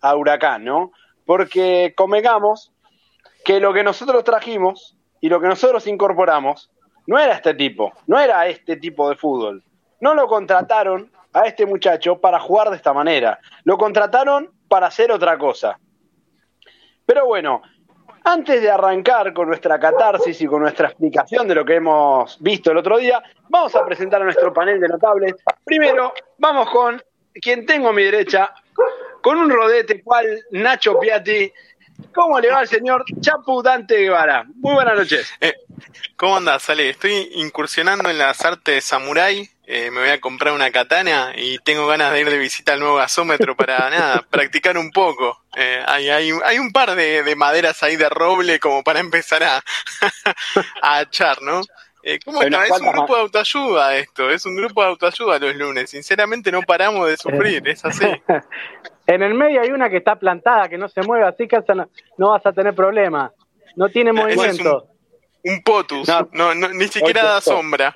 a Huracán, ¿no? Porque convengamos que lo que nosotros trajimos y lo que nosotros incorporamos no era este tipo, no era este tipo de fútbol. No lo contrataron a este muchacho para jugar de esta manera, lo contrataron para hacer otra cosa. Pero bueno, antes de arrancar con nuestra catarsis y con nuestra explicación de lo que hemos visto el otro día, vamos a presentar a nuestro panel de notables. Primero, vamos con quien tengo a mi derecha, con un rodete cual Nacho Piatti. ¿Cómo le va al señor Chapu Dante Guevara? Muy buenas noches. Eh, ¿Cómo andas, Ale? Estoy incursionando en las artes samurái. Eh, me voy a comprar una katana y tengo ganas de ir de visita al nuevo gasómetro para nada, practicar un poco. Eh, hay, hay, hay, un par de, de, maderas ahí de roble como para empezar a, a echar, ¿no? Eh, ¿Cómo está? Es un grupo de autoayuda esto, es un grupo de autoayuda los lunes. Sinceramente no paramos de sufrir, es así. en el medio hay una que está plantada, que no se mueve, así que no, no vas a tener problema. No tiene movimiento. Un, un, potus, no, no, ni siquiera da sombra.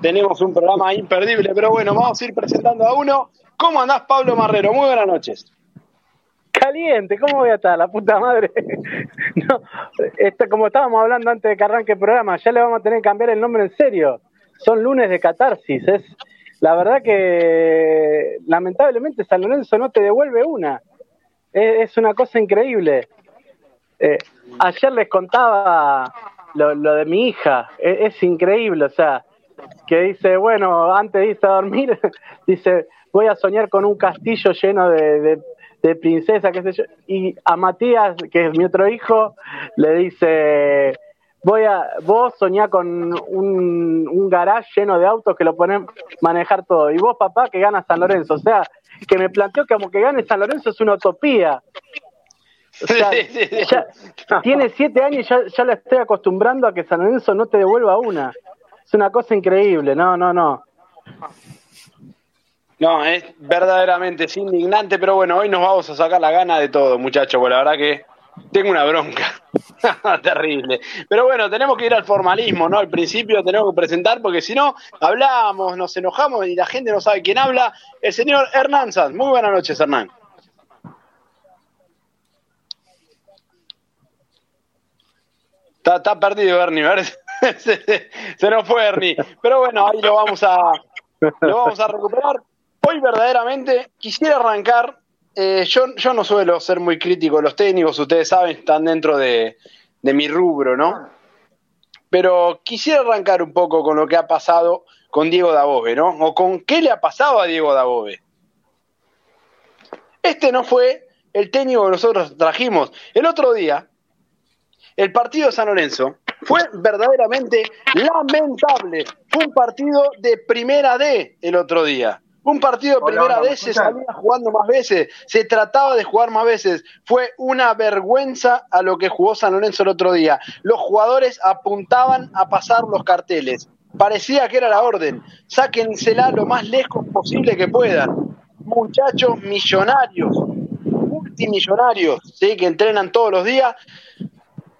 Tenemos un programa imperdible, pero bueno, vamos a ir presentando a uno. ¿Cómo andás, Pablo Marrero? Muy buenas noches. Caliente, ¿cómo voy a estar? La puta madre. no, esto, como estábamos hablando antes de que arranque el programa, ya le vamos a tener que cambiar el nombre en serio. Son lunes de catarsis. Es, la verdad que lamentablemente San Lorenzo no te devuelve una. Es, una cosa increíble. Eh, ayer les contaba lo, de mi hija. Es, es, increíble, o sea, que dice, bueno, antes de irse a dormir, dice, voy a soñar con un castillo lleno de, de de princesa, qué sé yo. Y a Matías, que es mi otro hijo, le dice, voy a, vos soñá con un, un garage lleno de autos que lo ponen manejar todo. Y vos, papá, que gana San Lorenzo. O sea, que me planteó que como que gane San Lorenzo es una utopía. O sea, ya, tiene siete años y ya, ya la estoy acostumbrando a que San Lorenzo no te devuelva una. Es una cosa increíble, no, no, no. No, es verdaderamente es indignante, pero bueno, hoy nos vamos a sacar la gana de todo, muchachos, porque la verdad que tengo una bronca terrible. Pero bueno, tenemos que ir al formalismo, ¿no? Al principio tenemos que presentar, porque si no, hablamos, nos enojamos y la gente no sabe quién habla. El señor Hernán Sanz. Muy buenas noches, Hernán. Está, está perdido, Ernie, se, se nos fue Ernie. Pero bueno, ahí lo vamos a, lo vamos a recuperar hoy verdaderamente quisiera arrancar. Eh, yo, yo no suelo ser muy crítico, los técnicos, ustedes saben, están dentro de, mi rubro, ¿no? Pero quisiera arrancar un poco con lo que ha pasado con Diego Dabove, ¿no? O con qué le ha pasado a Diego Dabove. Este no fue el técnico que nosotros trajimos. El otro día, el partido de San Lorenzo fue verdaderamente lamentable. Fue un partido de primera D el otro día. Un partido de primera vez se salía jugando más veces, se trataba de jugar más veces. Fue una vergüenza a lo que jugó San Lorenzo el otro día. Los jugadores apuntaban a pasar los carteles. Parecía que era la orden. Sáquensela lo más lejos posible que puedan. Muchachos millonarios, multimillonarios, ¿sí? que entrenan todos los días,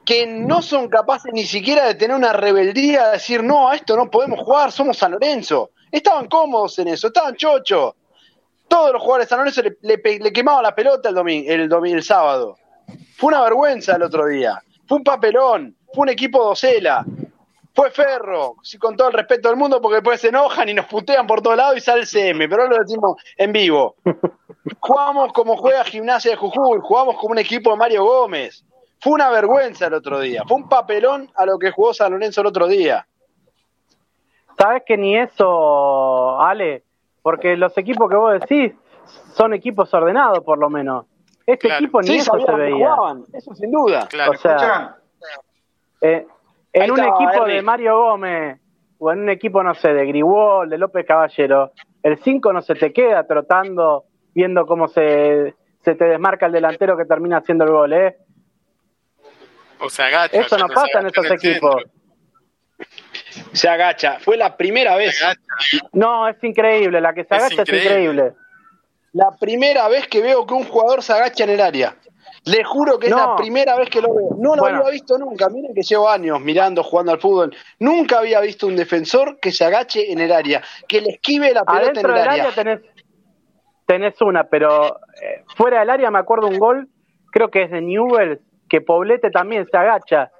que no son capaces ni siquiera de tener una rebeldía, de decir, no, a esto no podemos jugar, somos San Lorenzo. Estaban cómodos en eso, estaban chochos. Todos los jugadores de San Lorenzo le, le, le quemaban la pelota el, domingo, el, domingo, el sábado. Fue una vergüenza el otro día. Fue un papelón. Fue un equipo docela. Fue Ferro, con todo el respeto del mundo, porque después se enojan y nos putean por todos lados y sale el CM, pero lo decimos en vivo. Jugamos como juega Gimnasia de Jujuy, jugamos como un equipo de Mario Gómez. Fue una vergüenza el otro día, fue un papelón a lo que jugó San Lorenzo el otro día. Sabes que ni eso, Ale, porque los equipos que vos decís son equipos ordenados, por lo menos. Este claro. equipo ni sí, eso se veía. Jugaban, eso sin duda. Claro. O sea, eh, en Ahí un equipo de Mario Gómez o en un equipo, no sé, de Grigol, de López Caballero, el 5 no se te queda trotando, viendo cómo se, se te desmarca el delantero que termina haciendo el gol, ¿eh? O sea, agacha, Eso no pasa en esos equipos. Centro. Se agacha. Fue la primera vez. No, es increíble. La que se agacha es increíble. es increíble. La primera vez que veo que un jugador se agacha en el área. Le juro que no. es la primera vez que lo veo. No lo bueno. había visto nunca. Miren que llevo años mirando, jugando al fútbol. Nunca había visto un defensor que se agache en el área, que le esquive la pelota Adentro en el del área. área tenés, tenés una, pero eh, fuera del área me acuerdo un gol, creo que es de Newell, que Poblete también se agacha.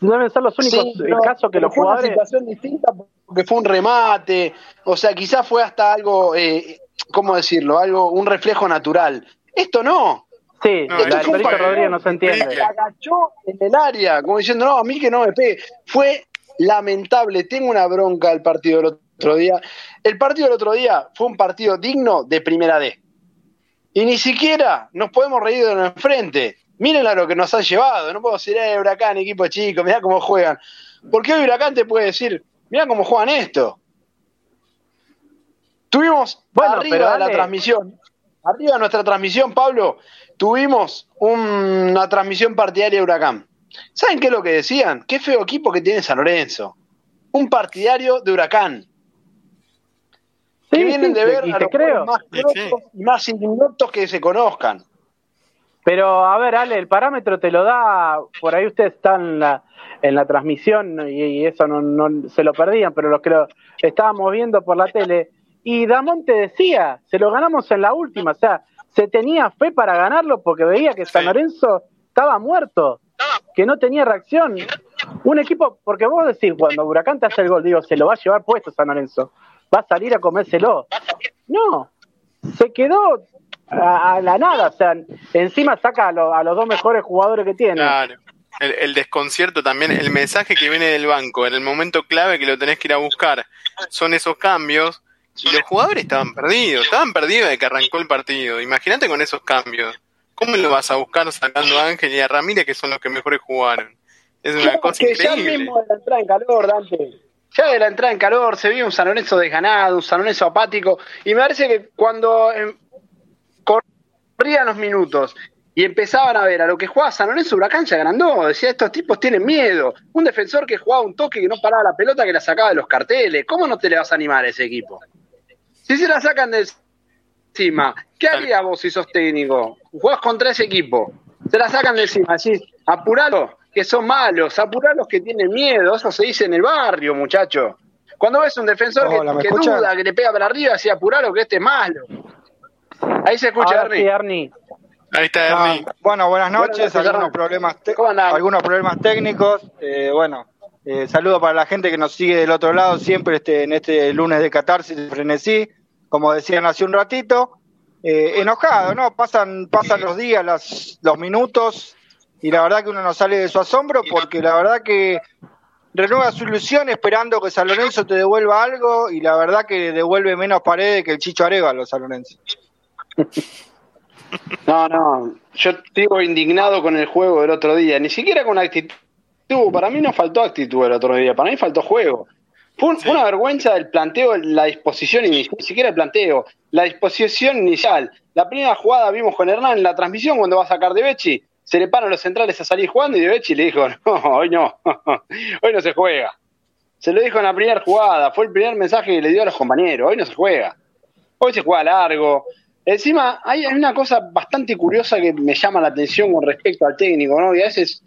Deben ser los únicos casos que los jugadores. Fue una situación distinta porque fue un remate, o sea, quizás fue hasta algo, eh, ¿cómo decirlo? Algo, un reflejo natural. Esto no. Sí, no, el Perito Rodríguez no se entiende. Se agachó en el área, como diciendo, no, a mí que no me pegue. Fue lamentable. Tengo una bronca del partido del otro día. El partido del otro día fue un partido digno de primera D. Y ni siquiera nos podemos reír de lo enfrente. Miren a lo que nos han llevado. No puedo decir, eh, Huracán, equipo chico, mirá cómo juegan. Porque hoy Huracán te puede decir, mirá cómo juegan esto. Tuvimos bueno, arriba de la transmisión, arriba de nuestra transmisión, Pablo, tuvimos una transmisión partidaria de Huracán. ¿Saben qué es lo que decían? Qué feo equipo que tiene San Lorenzo. Un partidario de Huracán. que vienen de ver a los creo. más y más indignotos que se conozcan. Pero a ver, Ale, el parámetro te lo da, por ahí ustedes están en la, en la transmisión y, eso no, no, se lo perdían, pero los que lo estábamos viendo por la tele, y Damón te decía, se lo ganamos en la última, o sea, se tenía fe para ganarlo porque veía que San Lorenzo estaba muerto que no tenía reacción. Un equipo, porque vos decís, cuando Huracán te hace el gol, digo, se lo va a llevar puesto San Lorenzo, va a salir a comérselo. No, se quedó a, la nada, o sea, encima saca a, los dos mejores jugadores que tiene. Claro. El, desconcierto también, el mensaje que viene del banco en el momento clave que lo tenés que ir a buscar, son esos cambios y los jugadores estaban perdidos, estaban perdidos de que arrancó el partido. Imagínate con esos cambios. ¿Cómo lo vas a buscar sacando a Ángel y a Ramírez, que son los que mejores jugaron? Es una cosa increíble. Ya mismo de la entrada en calor, Dante. Ya de la entrada en calor se vio un San Lorenzo desganado, un San Lorenzo apático. Y me parece que cuando corrían los minutos y empezaban a ver a lo que jugaba San Lorenzo, Huracán se agrandó. Decía, estos tipos tienen miedo. Un defensor que jugaba un toque que no paraba la pelota, que la sacaba de los carteles. ¿Cómo no te le vas a animar a ese equipo? Si se la sacan del encima. ¿Qué harías vos si sos técnico? Jugás contra ese equipo, se la sacan de encima, decís, apuralos, que son malos, apuralos que tienen miedo, eso se dice en el barrio, muchacho. Cuando ves un defensor que, duda, que le pega para arriba, así apuralo que este es malo. Ahí se escucha, Ernie. Ahí está Ernie. bueno, buenas noches, algunos, problemas algunos problemas técnicos. Eh, bueno, eh, saludo para la gente que nos sigue del otro lado siempre este, en este lunes de catarsis de frenesí como decían hace un ratito, eh, enojado, ¿no? Pasan, pasan los días, las, los minutos, y la verdad que uno no sale de su asombro porque la verdad que renueva su ilusión esperando que San Lorenzo te devuelva algo y la verdad que devuelve menos paredes que el Chicho Arevalo San Lorenzo. No, no, yo sigo indignado con el juego del otro día, ni siquiera con actitud, para mí no faltó actitud el otro día, para mí faltó juego. Fue, una vergüenza el planteo, la disposición inicial, ni siquiera el planteo, la disposición inicial. La primera jugada vimos con Hernán en la transmisión cuando va a sacar de Bechi, se le paran los centrales a salir jugando y de Bechi le dijo, no, hoy no, hoy no se juega. Se lo dijo en la primera jugada, fue el primer mensaje que le dio a los compañeros, hoy no se juega. Hoy se juega largo. Encima, hay, una cosa bastante curiosa que me llama la atención con respecto al técnico, ¿no? Y a veces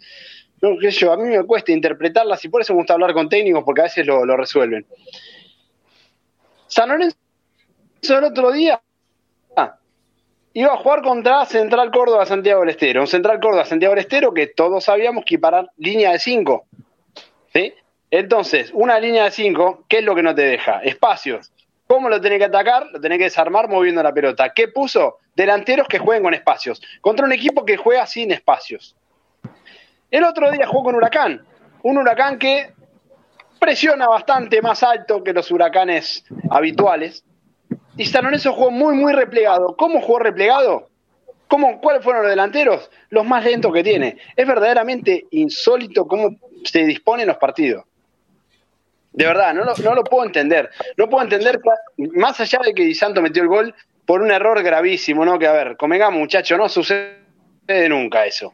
no, qué yo, a mí me cuesta interpretarlas y por eso me gusta hablar con técnicos porque a veces lo, resuelven. San Lorenzo el otro día iba a jugar contra Central Córdoba Santiago del Estero. Un Central Córdoba Santiago del Estero que todos sabíamos que parar línea de 5. ¿sí? Entonces, una línea de 5, ¿qué es lo que no te deja? Espacios. ¿Cómo lo tenés que atacar? Lo tenés que desarmar moviendo la pelota. ¿Qué puso? Delanteros que jueguen con espacios. Contra un equipo que juega sin espacios. El otro día jugó con Huracán, un huracán que presiona bastante más alto que los huracanes habituales. Y San Lorenzo jugó muy, muy replegado. ¿Cómo jugó replegado? ¿Cómo, ¿Cuáles fueron los delanteros? Los más lentos que tiene. Es verdaderamente insólito cómo se disponen los partidos. De verdad, no lo, no lo puedo entender. No puedo entender, más allá de que Di Santo metió el gol por un error gravísimo, ¿no? Que a ver, convengamos, muchachos, no sucede nunca eso.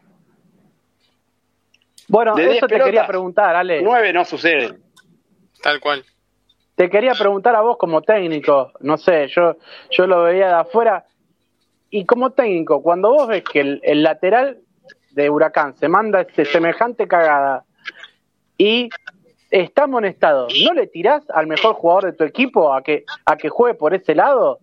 Bueno, eso te quería preguntar, Ale. Nueve no sucede. Tal cual. Te quería preguntar a vos como técnico, no sé, yo, yo lo veía de afuera. Y como técnico, cuando vos ves que el, lateral de Huracán se manda ese semejante cagada y está amonestado, ¿no le tirás al mejor jugador de tu equipo a que, a que juegue por ese lado?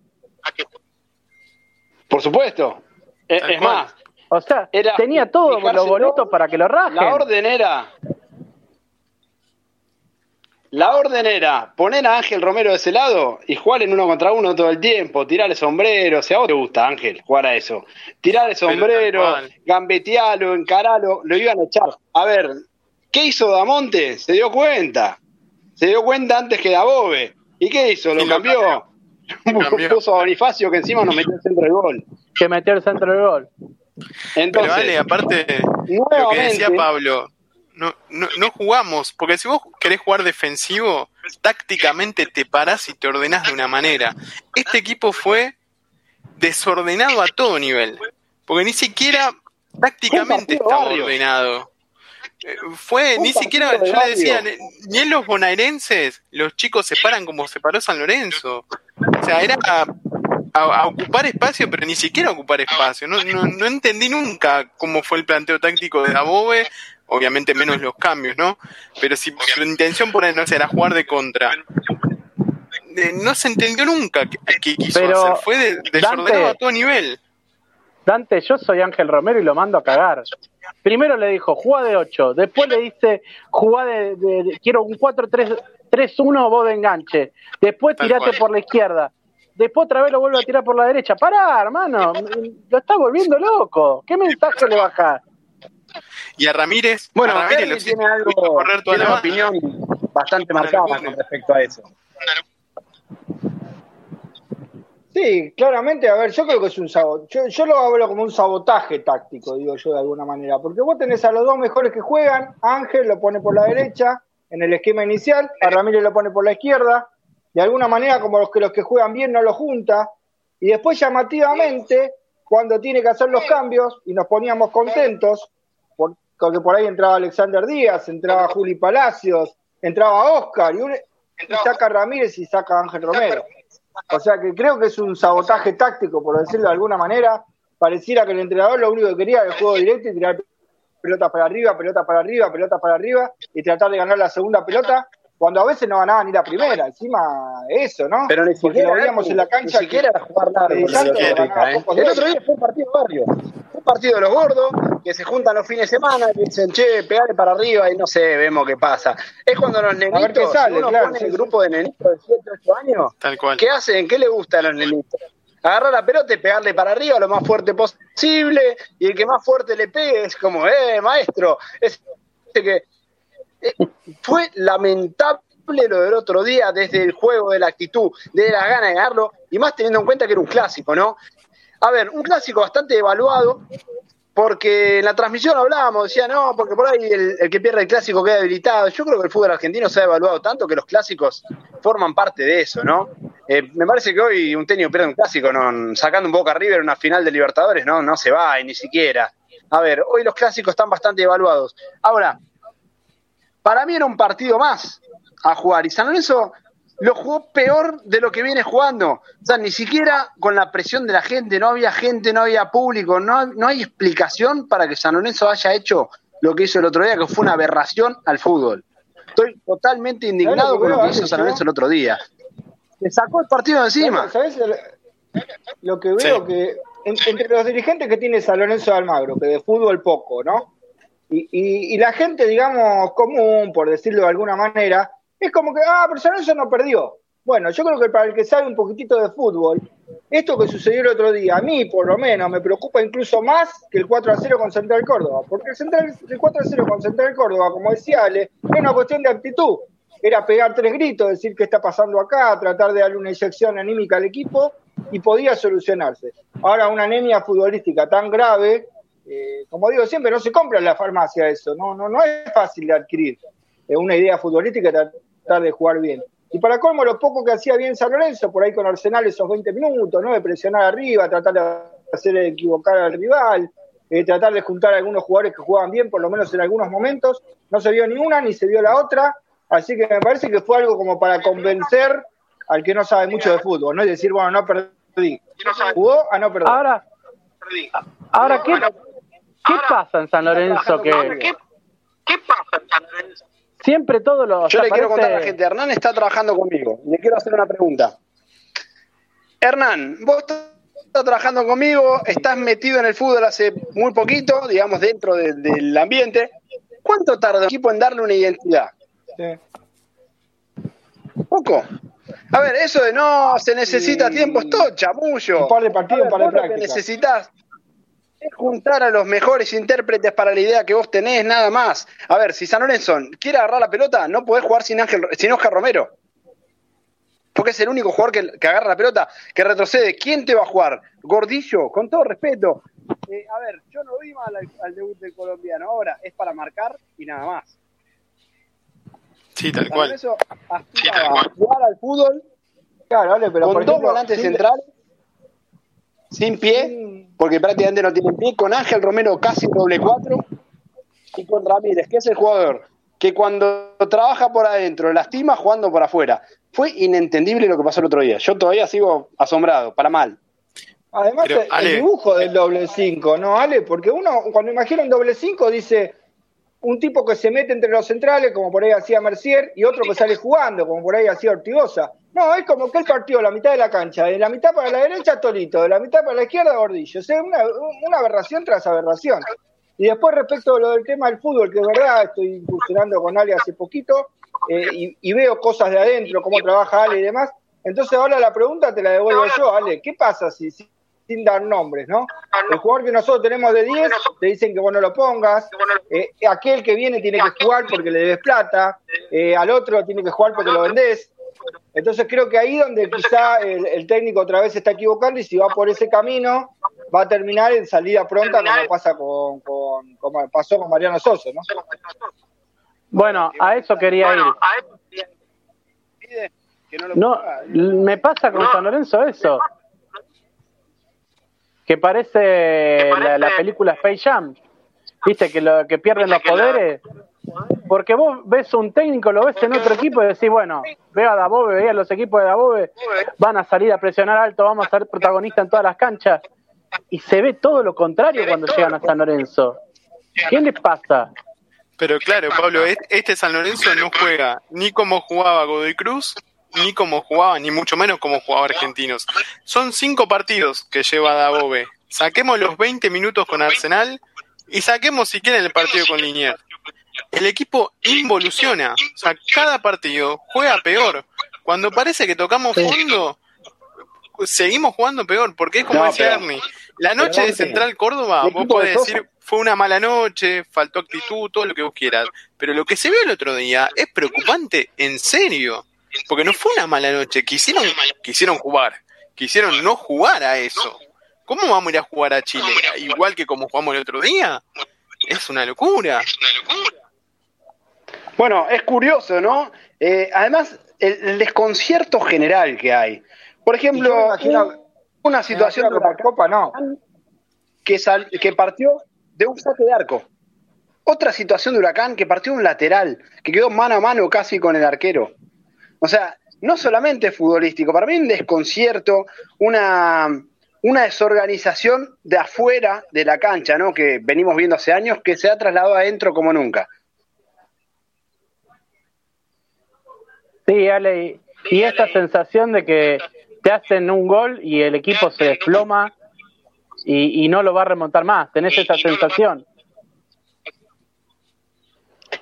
Por supuesto. Eh, es, más. O sea, tenía todo los boletos para que lo rajen. La orden era la orden era poner a Ángel Romero de ese lado y jugar en uno contra uno todo el tiempo, tirarle sombrero. Si a vos te gusta, Ángel, jugar a eso. Tirarle sombrero, gambetealo, encaralo, lo iban a echar. A ver, ¿qué hizo Damonte? Se dio cuenta. Se dio cuenta antes que Dabove. ¿Y qué hizo? Lo, cambió. Puso a Bonifacio que encima nos metió el centro del gol. Que metió el centro del gol. Entonces, Pero vale, aparte, lo que decía Pablo, no, no, no jugamos, porque si vos querés jugar defensivo, tácticamente te parás y te ordenás de una manera. Este equipo fue desordenado a todo nivel, porque ni siquiera tácticamente estaba ordenado. Eh, fue, ni siquiera, yo le decía, ni en los bonaerenses los chicos se paran como se paró San Lorenzo. O sea, era a, ocupar espacio, pero ni siquiera ocupar espacio. No, no, no entendí nunca cómo fue el planteo táctico de Dabove, obviamente menos los cambios, ¿no? Pero si su intención por no era jugar de contra, no se entendió nunca qué quiso hacer, fue de, desordenado a todo nivel. Dante, yo soy Ángel Romero y lo mando a cagar. Primero le dijo, juega de 8, después le dice, juega de, quiero un 4-3-1 vos de enganche, después tirate por la izquierda, después otra vez lo vuelve a tirar por la derecha. Pará, hermano, lo está volviendo loco. ¿Qué mensaje le baja? Y a Ramírez, bueno, a Ramírez tiene algo, toda la opinión bastante marcada con respecto a eso. Sí, claramente, a ver, yo creo que es un sabotaje. Yo, lo hablo como un sabotaje táctico, digo yo de alguna manera, porque vos tenés a los dos mejores que juegan, Ángel lo pone por la derecha en el esquema inicial, a Ramírez lo pone por la izquierda, de alguna manera como los que los que juegan bien no lo junta, y después llamativamente, cuando tiene que hacer los cambios y nos poníamos contentos, porque por ahí entraba Alexander Díaz, entraba Juli Palacios, entraba Oscar, y, saca Ramírez y saca Ángel Romero. O sea que creo que es un sabotaje táctico, por decirlo de alguna manera. Pareciera que el entrenador lo único que quería era el juego directo y tirar pelota para arriba, pelota para arriba, pelota para arriba y tratar de ganar la segunda pelota cuando a veces no ganaban ni la primera, encima eso, ¿no? Pero ni siquiera lo veíamos en la cancha. Ni siquiera era jugar nada. ¿eh? El otro día fue un partido barrio. Partido de los gordos que se juntan los fines de semana y dicen, che, pegale para arriba y no sé, vemos qué pasa. Es cuando los nenitos, sale, uno pone el grupo de nenitos de 7, 8 años, Tal cual. ¿qué hacen? ¿Qué le gusta a los nenitos? Agarrar la pelota y pegarle para arriba lo más fuerte posible y el que más fuerte le pegue es como, eh, maestro, es que eh, fue lamentable lo del otro día desde el juego, de la actitud, de la gana de ganarlo, y más teniendo en cuenta que era un clásico, ¿no? A ver, un clásico bastante evaluado, porque en la transmisión hablábamos, decía, no, porque por ahí el, que pierde el clásico queda habilitado. Yo creo que el fútbol argentino se ha evaluado tanto que los clásicos forman parte de eso, ¿no? Eh, me parece que hoy un tenio pierde un clásico, ¿no? sacando un Boca River en una final de Libertadores, no, no se va, y ni siquiera. A ver, hoy los clásicos están bastante evaluados. Ahora, para mí era un partido más a jugar y San Lorenzo lo jugó peor de lo que viene jugando. O sea, ni siquiera con la presión de la gente, no había gente, no había público, no, no hay explicación para que San Lorenzo haya hecho lo que hizo el otro día, que fue una aberración al fútbol. Estoy totalmente indignado con lo que hizo San Lorenzo el otro día. Se sacó el partido de encima. ¿Sabes? Lo que veo que entre los dirigentes que tiene San Lorenzo de Almagro, que de fútbol poco, ¿no? Y, y, la gente, digamos, común, por decirlo de alguna manera, es como que, ah, pero San Lorenzo no perdió. Bueno, yo creo que para el que sabe un poquitito de fútbol, esto que sucedió el otro día, a mí por lo menos me preocupa incluso más que el 4 a 0 con Central Córdoba, porque el, Central, el 4 a 0 con Central Córdoba, como decía Ale, es una cuestión de actitud. Era pegar tres gritos, decir qué está pasando acá, tratar de darle una inyección anímica al equipo y podía solucionarse. Ahora, una anemia futbolística tan grave, eh, como digo siempre, no se compra en la farmacia eso, no, no, no es fácil de adquirir eh, una idea futbolística tratar de jugar bien. Y para colmo, lo poco que hacía bien San Lorenzo, por ahí con Arsenal esos 20 minutos, ¿no? De presionar arriba, tratar de hacer equivocar al rival, eh, tratar de juntar a algunos jugadores que jugaban bien, por lo menos en algunos momentos. No se vio ni una ni se vio la otra. Así que me parece que fue algo como para convencer al que no sabe mucho de fútbol, ¿no? Y decir, bueno, no perdí. Jugó a no perder. Ahora, ahora ¿qué, ¿Qué pasa en San Lorenzo que... ¿Qué, pasa en San Lorenzo? Siempre todo lo... Yo le quiero contar a la gente, Hernán está trabajando conmigo. Le quiero hacer una pregunta. Hernán, vos estado trabajando conmigo, estás metido en el fútbol hace muy poquito, digamos, dentro del ambiente. ¿Cuánto tarda un equipo en darle una identidad? Poco. A ver, eso de no se necesita tiempo es todo chamullo. Un par de partidos, un par de prácticas. Necesitas es juntar a los mejores intérpretes para la idea que vos tenés, nada más. A ver, si San Lorenzo quiere agarrar la pelota, no podés jugar sin, Ángel, sin Oscar Romero. Porque es el único jugador que, agarra la pelota, que retrocede. ¿Quién te va a jugar? Gordillo, con todo respeto. Eh, a ver, yo no vi mal al, debut del colombiano. Ahora es para marcar y nada más. Sí, tal cual. Eso a jugar al fútbol claro, vale, pero con dos volantes centrales sin pie, porque prácticamente no tiene pie, con Ángel Romero casi doble cuatro, y con Ramírez, que es el jugador que cuando trabaja por adentro lastima jugando por afuera. Fue inentendible lo que pasó el otro día. Yo todavía sigo asombrado, para mal. Además, el dibujo del doble 5, ¿no, Ale? Porque uno, cuando imagina un doble 5, dice un tipo que se mete entre los centrales, como por ahí hacía Mercier, y otro que sale jugando, como por ahí hacía Ortigosa. No, es como que él partió la mitad de la cancha, de la mitad para la derecha Tolito, de la mitad para la izquierda Gordillo. O sea, una, una aberración tras aberración. Y después respecto a lo del tema del fútbol, que es verdad, estoy incursionando con Ale hace poquito eh, y, veo cosas de adentro, cómo trabaja Ale y demás. Entonces ahora la pregunta te la devuelvo yo, Ale. ¿Qué pasa si, sin dar nombres, no? El jugador que nosotros tenemos de 10, te dicen que vos no lo pongas. Eh, aquel que viene tiene que jugar porque le debes plata. Eh, al otro tiene que jugar porque lo vendés. Entonces creo que ahí donde quizá el, técnico otra vez se está equivocando y si va por ese camino va a terminar en salida pronta como pasa con, como pasó con Mariano Soso, ¿no? Bueno, a eso quería ir. No, me pasa con San Lorenzo eso. Que parece la, película Space Jam. ¿Viste? Que, lo, que pierden los poderes. Porque vos ves un técnico, lo ves en otro equipo y decís, bueno, veo a Dabove, veía los equipos de Dabove, van a salir a presionar alto, vamos a ser protagonistas en todas las canchas. Y se ve todo lo contrario cuando llegan a San Lorenzo. ¿Qué les pasa? Pero claro, Pablo, este San Lorenzo no juega ni como jugaba Godoy Cruz, ni como jugaba, ni mucho menos como jugaba Argentinos. Son cinco partidos que lleva Dabove. Saquemos los 20 minutos con Arsenal y saquemos si quieren el partido con Linier el equipo involuciona. O sea, cada partido juega peor. Cuando parece que tocamos fondo, seguimos jugando peor, porque es como decía Ernie. La noche de Central Córdoba, vos podés decir, fue una mala noche, faltó actitud, todo lo que vos quieras. Pero lo que se vio el otro día es preocupante, en serio. Porque no fue una mala noche, quisieron, quisieron jugar, quisieron no jugar a eso. ¿Cómo vamos a ir a jugar a Chile? Igual que como jugamos el otro día. Es una locura. Es una locura. Bueno, es curioso, ¿no? Eh, además, el, desconcierto general que hay. Por ejemplo, una situación de la Copa, no. Que, que partió de un saque de arco. Otra situación de Huracán que partió de un lateral, que quedó mano a mano casi con el arquero. O sea, no solamente futbolístico, para mí un desconcierto, una, una desorganización de afuera de la cancha, ¿no? Que venimos viendo hace años, que se ha trasladado adentro como nunca. Sí, Ale, y esta sensación de que te hacen un gol y el equipo se desploma y, no lo va a remontar más, tenés esa sensación.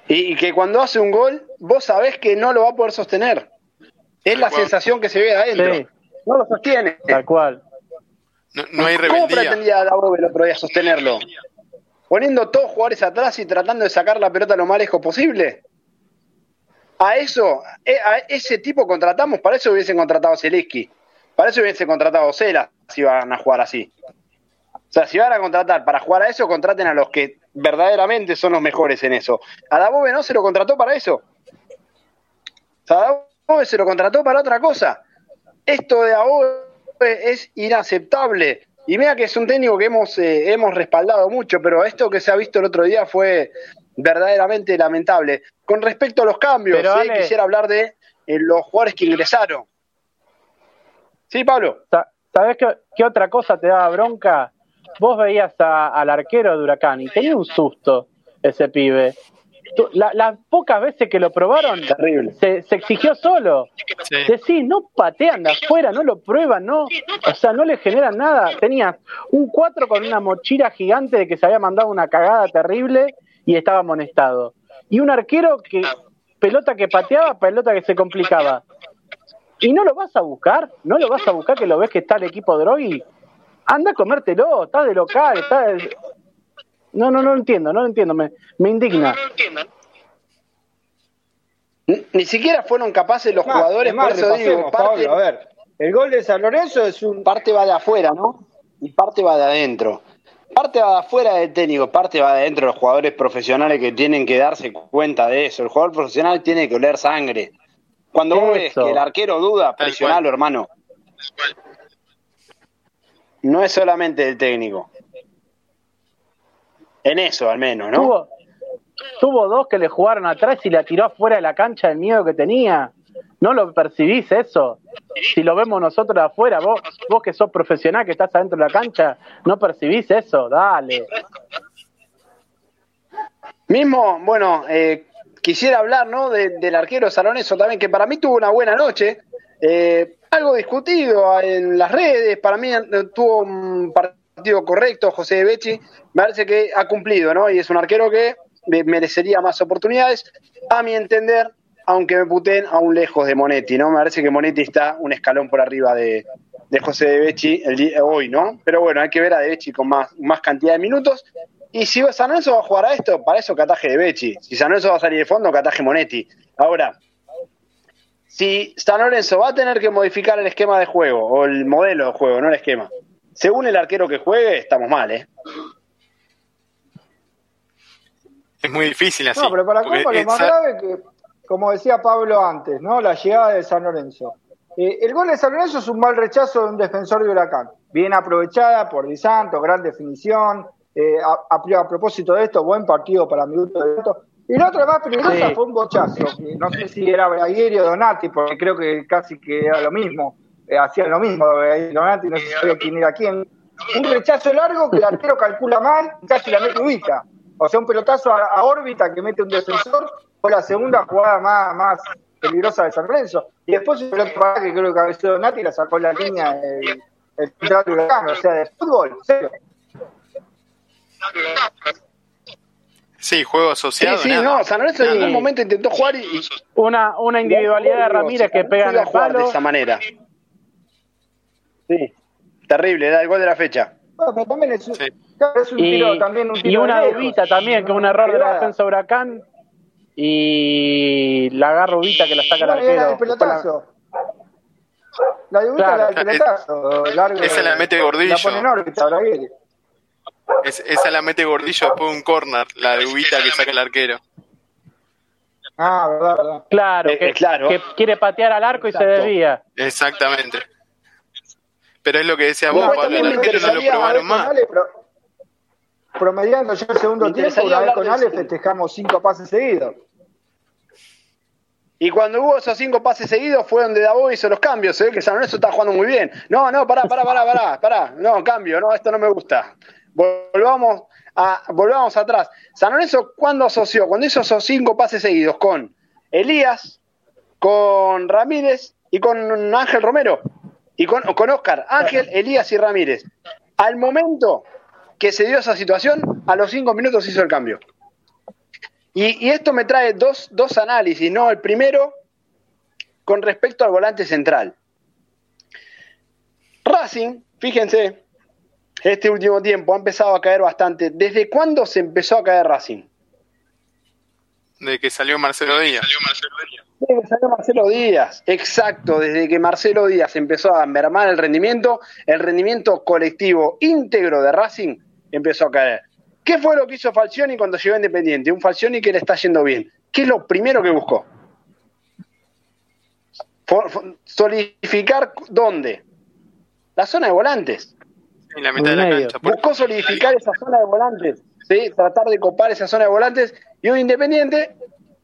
Y, que cuando hace un gol, vos sabés que no lo va a poder sostener. Es la sensación que se ve adentro. No lo sostiene. Tal cual. No, hay rebeldía. ¿Cómo pretendía Dabobe el otro día sostenerlo? ¿Poniendo todos jugadores atrás y tratando de sacar la pelota lo más lejos posible? a eso, eh, a ese tipo contratamos, para eso hubiesen contratado a Zeliski, para eso hubiesen contratado a Cela si van a jugar así. O sea, si van a contratar para jugar a eso, contraten a los que verdaderamente son los mejores en eso. A Dabove no se lo contrató para eso. O sea, a Dabove se lo contrató para otra cosa. Esto de Dabove es inaceptable. Y mira que es un técnico que hemos, eh, hemos respaldado mucho, pero esto que se ha visto el otro día fue verdaderamente lamentable. Con respecto a los cambios, quisiera hablar de eh, los jugadores que ingresaron. Sí, Pablo. ¿Sabes qué, otra cosa te daba bronca? Vos veías al arquero de Huracán y tenía un susto ese pibe. las pocas veces que lo probaron, se, exigió solo. Sí. Decís, no patean de afuera, no lo prueban, no, o sea, no le generan nada. Tenía un 4 con una mochila gigante de que se había mandado una cagada terrible y estaba amonestado. Y un arquero que, pelota que pateaba, pelota que se complicaba. Y no lo vas a buscar, no lo vas a buscar que lo ves que está el equipo Drogui. Anda a comértelo, está de local, está de... No, no, no lo entiendo, no lo entiendo, me, me indigna. Ni, siquiera fueron capaces los jugadores, por eso digo, parte, a ver, el gol de San Lorenzo es un... Parte va de afuera, ¿no? Y parte va de adentro. Parte va de afuera del técnico, parte va de adentro de los jugadores profesionales que tienen que darse cuenta de eso. El jugador profesional tiene que oler sangre. Cuando vos ves que el arquero duda, presionalo, hermano. No es solamente el técnico. En eso, al menos, ¿no? Tuvo, dos que le jugaron atrás y la tiró afuera de la cancha del miedo que tenía. ¿No lo percibís eso? Si lo vemos nosotros de afuera, vos, vos que sos profesional, que estás adentro de la cancha, ¿no percibís eso? Dale. Mismo, bueno, eh, quisiera hablar ¿no? del arquero Saloneso también, que para mí tuvo una buena noche. Eh, algo discutido en las redes, para mí tuvo un partido correcto José de Becci, me parece que ha cumplido, ¿no? Y es un arquero que merecería más oportunidades, a mi entender, aunque me puten aún lejos de Monetti, ¿no? Me parece que Monetti está un escalón por arriba de, José de Becci el día, hoy, ¿no? Pero bueno, hay que ver a de Becci con más, más cantidad de minutos. Y si San Lorenzo va a jugar a esto, para eso cataje de Becci. Si San Lorenzo va a salir de fondo, cataje Monetti. Ahora, si San Lorenzo va a tener que modificar el esquema de juego, o el modelo de juego, no el esquema, según el arquero que juegue, estamos mal, ¿eh? Es muy difícil así. No, pero para Copa lo más grave que, como decía Pablo antes, ¿no? La llegada de San Lorenzo. Eh, el gol de San Lorenzo es un mal rechazo de un defensor de Huracán. Bien aprovechada por Di Santo, gran definición. Eh, a, propósito de esto, buen partido para mi gusto de Y la otra más peligrosa fue un bochazo. no sé si era Braguieri o Donati, porque creo que casi que era lo mismo. Eh, hacían lo mismo Donati, no sé si quién era quién. Un rechazo largo que el arquero calcula mal y casi la mete ubita. O sea, un pelotazo a, órbita que mete un defensor fue la segunda jugada más, más peligrosa de San Lorenzo. Y después un pelota que creo que cabeceó Donati y la sacó en la línea el, el de Huracán. O sea, de fútbol, serio. Sí, juego asociado. Sí, sí, no, San Lorenzo en ningún momento intentó jugar y. Una, una individualidad de Ramírez que pega en el palo. de esa manera. Sí, terrible, era el gol de la fecha. Pero también es, es un y, tiro, también un tiro Y una dubita también, que es un error de la defensa Huracán. Y la agarra Ubita que la saca la arquero. el pelotazo. La dubita claro. la del pelotazo. Largo, esa la mete Gordillo. La pone en órbita, es, esa la mete Gordillo después de un corner, la de Ubita que saca el arquero. Ah, verdad, verdad. Claro, eh, que, claro. que quiere patear al arco y se desvía. Exactamente. Pero es lo que decía vos, Pablo, el arquero no lo probaron más. promediando ya el segundo tiempo, una vez con Ale festejamos cinco pases seguidos. Y cuando hubo esos cinco pases seguidos fue donde Davo hizo los cambios, se ve que San Lorenzo está jugando muy bien. No, no, pará, pará, pará, pará, pará. No, cambio, no, esto no me gusta. Volvamos, a, volvamos atrás. San Lorenzo, ¿cuándo asoció? Cuando hizo esos cinco pases seguidos con Elías, con Ramírez y con Ángel Romero. Y con, con Oscar, Ángel, Elías y Ramírez. Al momento que se dio esa situación, a los cinco minutos hizo el cambio. Y, esto me trae dos, dos análisis, ¿no? El primero, con respecto al volante central. Racing, fíjense, este último tiempo ha empezado a caer bastante. ¿Desde cuándo se empezó a caer Racing? Desde que salió Marcelo Díaz. Desde que salió Marcelo Díaz, exacto, desde que Marcelo Díaz empezó a mermar el rendimiento, el rendimiento colectivo íntegro de Racing empezó a caer. ¿Qué fue lo que hizo Falcioni cuando llegó a Independiente? Un Falcioni que le está yendo bien. ¿Qué es lo primero que buscó? solidificar dónde? La zona de volantes. Buscó solidificar esa zona de volantes, ¿sí? tratar de copar esa zona de volantes y un Independiente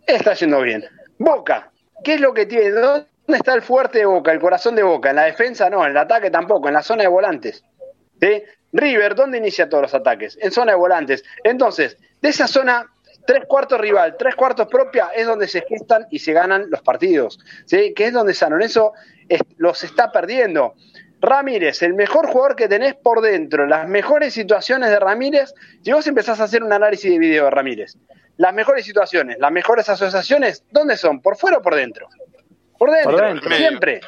está yendo bien. Boca, ¿qué es lo que tiene? ¿Dónde está el fuerte de Boca, el corazón de Boca? En la defensa no, en el ataque tampoco, en la zona de volantes. ¿sí? River, ¿dónde inicia todos los ataques? En zona de volantes. Entonces, de esa zona tres cuartos rival, tres cuartos propia, es donde se gestan y se ganan los partidos, ¿sí? que es donde San Lorenzo los está perdiendo. Ramírez, el mejor jugador que tenés por dentro, las mejores situaciones de Ramírez, si vos empezás a hacer un análisis de video de Ramírez, las mejores situaciones, las mejores asociaciones, ¿dónde son? ¿Por fuera o por dentro? Por dentro, siempre.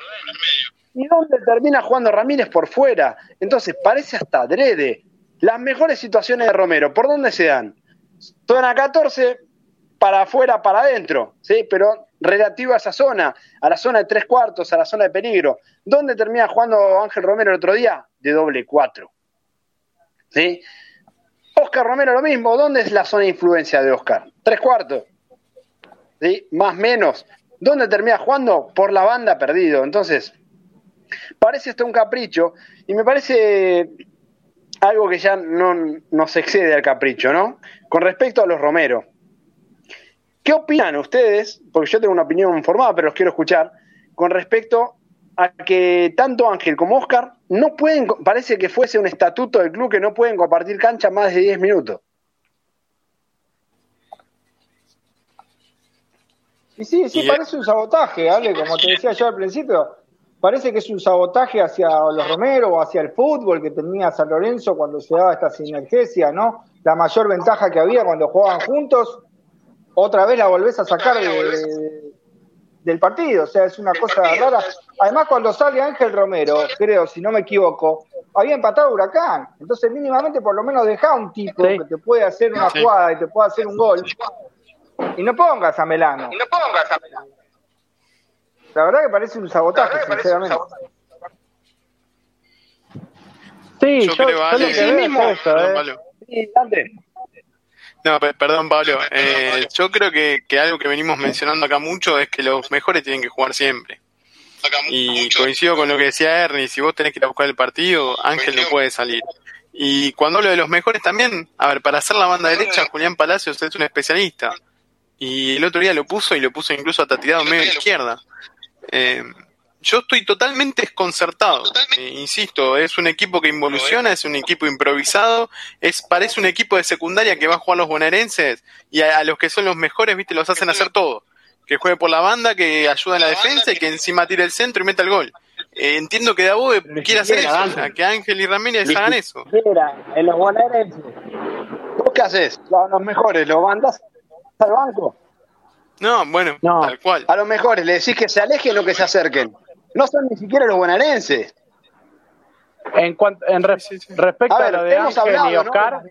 ¿Y dónde termina jugando Ramírez? Por fuera. Entonces, parece hasta adrede. Las mejores situaciones de Romero, ¿por dónde se dan? Zona 14, para afuera, para adentro, ¿sí? Pero relativo a esa zona, a la zona de tres cuartos, a la zona de peligro. ¿Dónde termina jugando Ángel Romero el otro día? De doble cuatro. ¿Sí? Oscar Romero lo mismo. ¿Dónde es la zona de influencia de Oscar? Tres cuartos. ¿Sí? Más menos. ¿Dónde termina jugando? Por la banda perdido. Entonces, parece esto un capricho y me parece algo que ya no nos excede al capricho, ¿no? Con respecto a los Romero. ¿Qué opinan ustedes? Porque yo tengo una opinión formada, pero los quiero escuchar. Con respecto a que tanto Ángel como Oscar no pueden, parece que fuese un estatuto del club que no pueden compartir cancha más de 10 minutos. Y sí, sí, parece un sabotaje, Ale, como te decía yo al principio, parece que es un sabotaje hacia los Romero o hacia el fútbol que tenía San Lorenzo cuando se daba esta sinergia, ¿no? La mayor ventaja que había cuando jugaban juntos otra vez la volvés a sacar del partido. O sea, es una cosa rara. Además, cuando sale Ángel Romero, creo, si no me equivoco, había empatado Huracán. Entonces, mínimamente, por lo menos deja un tipo que te puede hacer una jugada y te puede hacer un gol. Y no pongas a Melano. Y no pongas a Melano. La verdad que parece un sabotaje, sinceramente. Sí, yo, creo, yo, que mismo. Eso, ¿eh? Sí, no, perdón, Pablo. Eh, yo creo que, algo que venimos mencionando acá mucho es que los mejores tienen que jugar siempre. Y coincido con lo que decía Ernie, si vos tenés que ir a buscar el partido, Ángel no puede salir. Y cuando hablo de los mejores también, a ver, para hacer la banda derecha, Julián Palacios es un especialista. Y el otro día lo puso y lo puso incluso hasta tirado medio a la izquierda. Eh, yo estoy totalmente desconcertado. Eh, insisto, es un equipo que involuciona, es un equipo improvisado, es parece un equipo de secundaria que va a jugar los bonaerenses y a, los que son los mejores, viste, los hacen hacer todo. Que juegue por la banda, que ayuda en la defensa y que encima tire el centro y meta el gol. Eh, entiendo que Dabo quiere hacer eso, que Ángel y Ramírez hagan eso. En los bonaerenses. ¿Vos qué haces? Los mejores, ¿los mandas al banco? No, bueno, tal cual. A los mejores le decís que se alejen o que se acerquen no son ni siquiera los bonaerenses. En, cuanto, en respecto a, lo de Ángel y Oscar,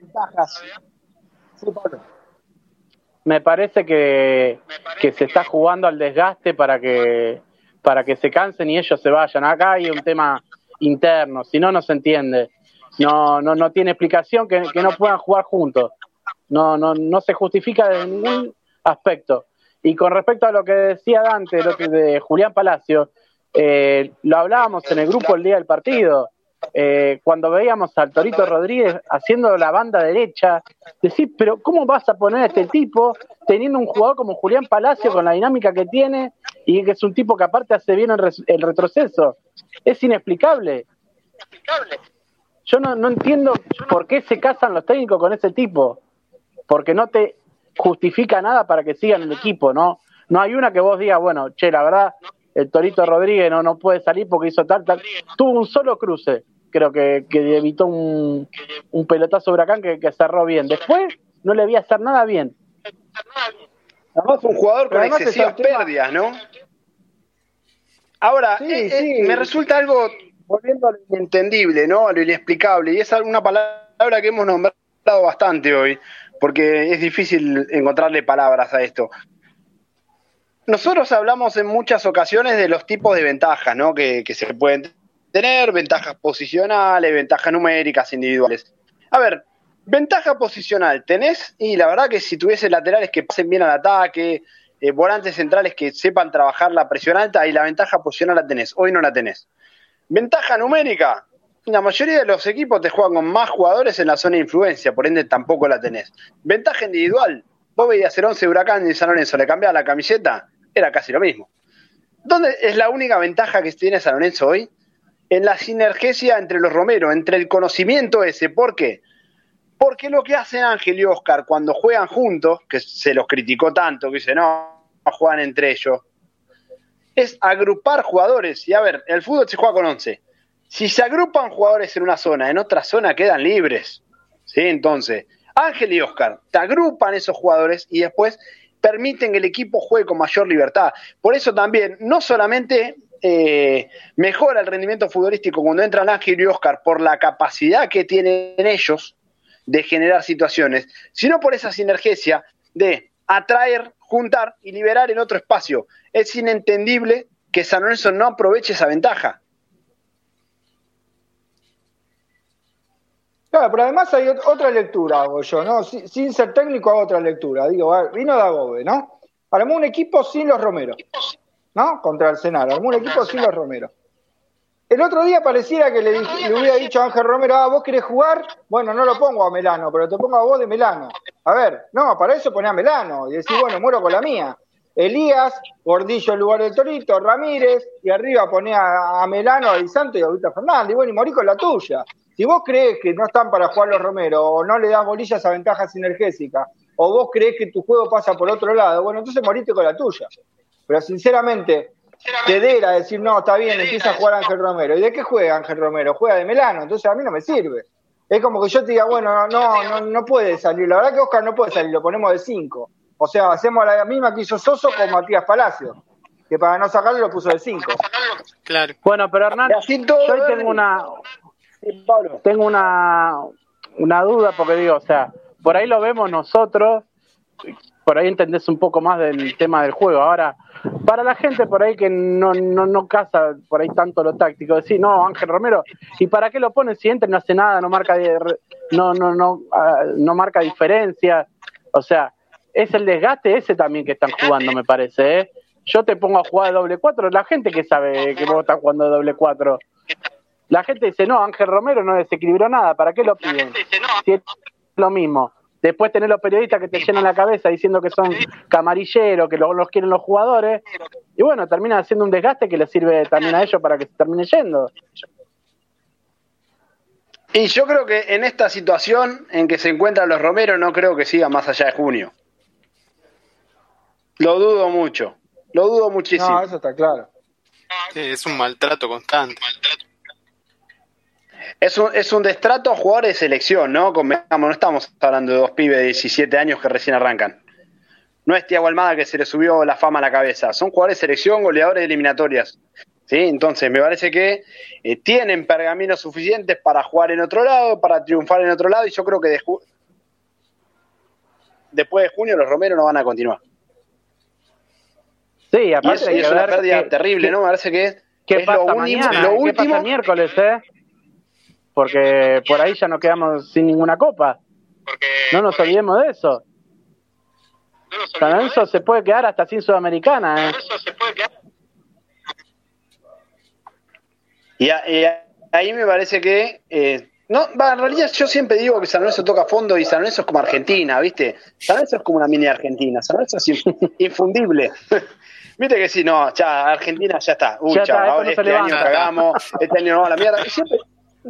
me parece que, que se está jugando al desgaste para que para que se cansen y ellos se vayan. Acá hay un tema interno, si no, no se entiende. No, no, no tiene explicación que, que no puedan jugar juntos. No, no, no se justifica de ningún aspecto. Y con respecto a lo que decía Dante, lo que de Julián Palacio, eh, lo hablábamos en el grupo el día del partido. Eh, cuando veíamos al Torito Rodríguez haciendo la banda derecha, decir, pero ¿cómo vas a poner a este tipo teniendo un jugador como Julián Palacio con la dinámica que tiene y que es un tipo que aparte hace bien el, retroceso? Es inexplicable. Yo no, no entiendo por qué se casan los técnicos con ese tipo, porque no te justifica nada para que sigan el equipo, ¿no? No hay una que vos digas, bueno, che, la verdad, el Torito Rodríguez no, no puede salir porque hizo tal, tal. Tuvo un solo cruce, creo que, que evitó un, un pelotazo huracán que, que cerró bien. Después no le a hacer nada bien. Además, un jugador con excesivas pérdidas, ¿no? Ahora, eh, eh, me resulta algo, volviendo a lo inentendible, ¿no? A lo inexplicable, y es una palabra que hemos nombrado bastante hoy, porque es difícil encontrarle palabras a esto. Nosotros hablamos en muchas ocasiones de los tipos de ventajas ¿no? que, se pueden tener, ventajas posicionales, ventajas numéricas individuales. A ver, ventaja posicional tenés, y la verdad que si tuviese laterales que pasen bien al ataque, eh, volantes centrales que sepan trabajar la presión alta, y la ventaja posicional la tenés, hoy no la tenés. Ventaja numérica, la mayoría de los equipos te juegan con más jugadores en la zona de influencia, por ende tampoco la tenés. Ventaja individual, vos veías ser 11 Huracán y San Lorenzo, le cambiaba la camiseta, era casi lo mismo. ¿Dónde es la única ventaja que tiene San Lorenzo hoy? En la sinergia entre los Romero, entre el conocimiento ese. ¿Por qué? Porque lo que hacen Ángel y Oscar cuando juegan juntos, que se los criticó tanto, que dice, no, no juegan entre ellos, es agrupar jugadores. Y a ver, el fútbol se juega con 11. Si se agrupan jugadores en una zona, en otra zona quedan libres. ¿Sí? Entonces, Ángel y Oscar te agrupan esos jugadores y después permiten que el equipo juegue con mayor libertad. Por eso también, no solamente eh, mejora el rendimiento futbolístico cuando entran Ángel y Oscar por la capacidad que tienen ellos de generar situaciones, sino por esa sinergia de atraer, juntar y liberar en otro espacio. Es inentendible que San Lorenzo no aproveche esa ventaja. Claro, pero además hay otra lectura, hago yo, ¿no? Sin, ser técnico hago otra lectura. Digo, vino Dagobe, ¿no? Armó un equipo sin los Romero, ¿no? Contra el Senado. Armó un equipo sin los Romero. El otro día pareciera que le, hubiera dicho a Ángel Romero, ah, vos querés jugar, bueno, no lo pongo a Melano, pero te pongo a vos de Melano. A ver, no, para eso poné a Melano y decís, bueno, muero con la mía. Elías, Gordillo en lugar del Torito, Ramírez, y arriba pone a, Melano, a Santo y a Augusto Fernández, y bueno, y morí con la tuya. Si vos crees que no están para jugar los Romero, o no le das bolillas a ventaja sinergésica, o vos crees que tu juego pasa por otro lado, bueno, entonces moriste con la tuya. Pero sinceramente, te dera decir, no, está bien, empieza a jugar Ángel Romero. ¿Y de qué juega Ángel Romero? Juega de Melano, entonces a mí no me sirve. Es como que yo te diga, bueno, no, no, no puede salir. La verdad que Oscar no puede salir, lo ponemos de 5. O sea, hacemos la misma que hizo Soso con Matías Palacio, que para no sacarlo lo puso de 5. Claro. Bueno, pero Hernán, yo tengo una tengo una una duda porque digo, o sea, por ahí lo vemos nosotros, por ahí entendés un poco más del tema del juego. Ahora, para la gente por ahí que no, no, no casa por ahí tanto lo táctico, decir, no, Ángel Romero, ¿y para qué lo ponen si entra no hace nada, no marca no no no ah, no marca diferencia? O sea, es el desgaste ese también que están jugando, me parece. ¿eh? Yo te pongo a jugar de doble cuatro, la gente que sabe que vos estás jugando de doble cuatro. La gente dice, no, Ángel Romero no desequilibró nada, ¿para qué lo piden? Si es lo mismo. Después tener los periodistas que te llenan la cabeza diciendo que son camarilleros, que los, los quieren los jugadores. Y bueno, termina haciendo un desgaste que les sirve también a ellos para que se termine yendo. Y yo creo que en esta situación en que se encuentran los Romero, no creo que siga más allá de junio. Lo dudo mucho. Lo dudo muchísimo. No, eso está claro. es un maltrato constante. Es un, es un destrato a jugadores de selección, ¿no? no estamos hablando de dos pibes de 17 años que recién arrancan. No es Tiago Almada que se le subió la fama a la cabeza. Son jugadores de selección, goleadores de eliminatorias. ¿Sí? Entonces, me parece que eh, tienen pergaminos suficientes para jugar en otro lado, para triunfar en otro lado, y yo creo que después de junio los Romero no van a continuar. Sí, aparte y, es una pérdida terrible, ¿no? Me parece que, es lo, último, lo último. miércoles, eh? Porque por ahí ya nos quedamos sin ninguna copa. no nos olvidemos de eso. San Lorenzo se puede quedar hasta sin Sudamericana. ¿eh? Y, ahí me parece que eh, no, en realidad yo siempre digo que San Lorenzo toca fondo y San Lorenzo es como Argentina, ¿viste? San Lorenzo es como una mini Argentina, San Lorenzo es infundible. Viste que sí, no, ya, Argentina ya está. Uy, ya este año cagamos, este año no a la mierda. Y siempre,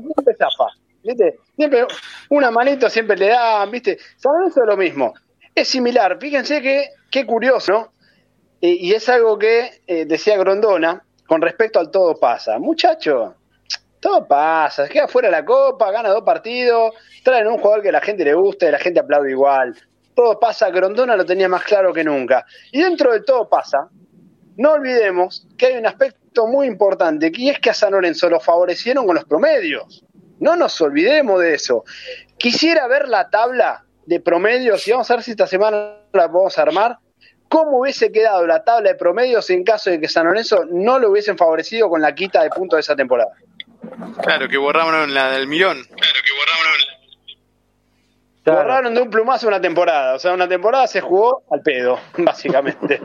siempre zafa, ¿viste? Siempre una manito siempre le dan, ¿viste? San eso es lo mismo. Es similar, fíjense que, qué curioso, ¿no? y es algo que eh, decía Grondona con respecto al todo pasa. Muchacho, todo pasa, queda fuera la copa, gana dos partidos, traen un jugador que a la gente le gusta y la gente aplaude igual. Todo pasa, Grondona lo tenía más claro que nunca. Y dentro de todo pasa, no olvidemos que hay un aspecto muy importante, y es que a San Lorenzo lo favorecieron con los promedios. No nos olvidemos de eso. Quisiera ver la tabla de promedios, y vamos a ver si esta semana la podemos armar, cómo hubiese quedado la tabla de promedios en caso de que San Lorenzo no lo hubiesen favorecido con la quita de puntos de esa temporada. Claro, que borraron la del millón. Claro, que borraron la Borraron de un plumazo una temporada. O sea, una temporada se jugó al pedo, básicamente.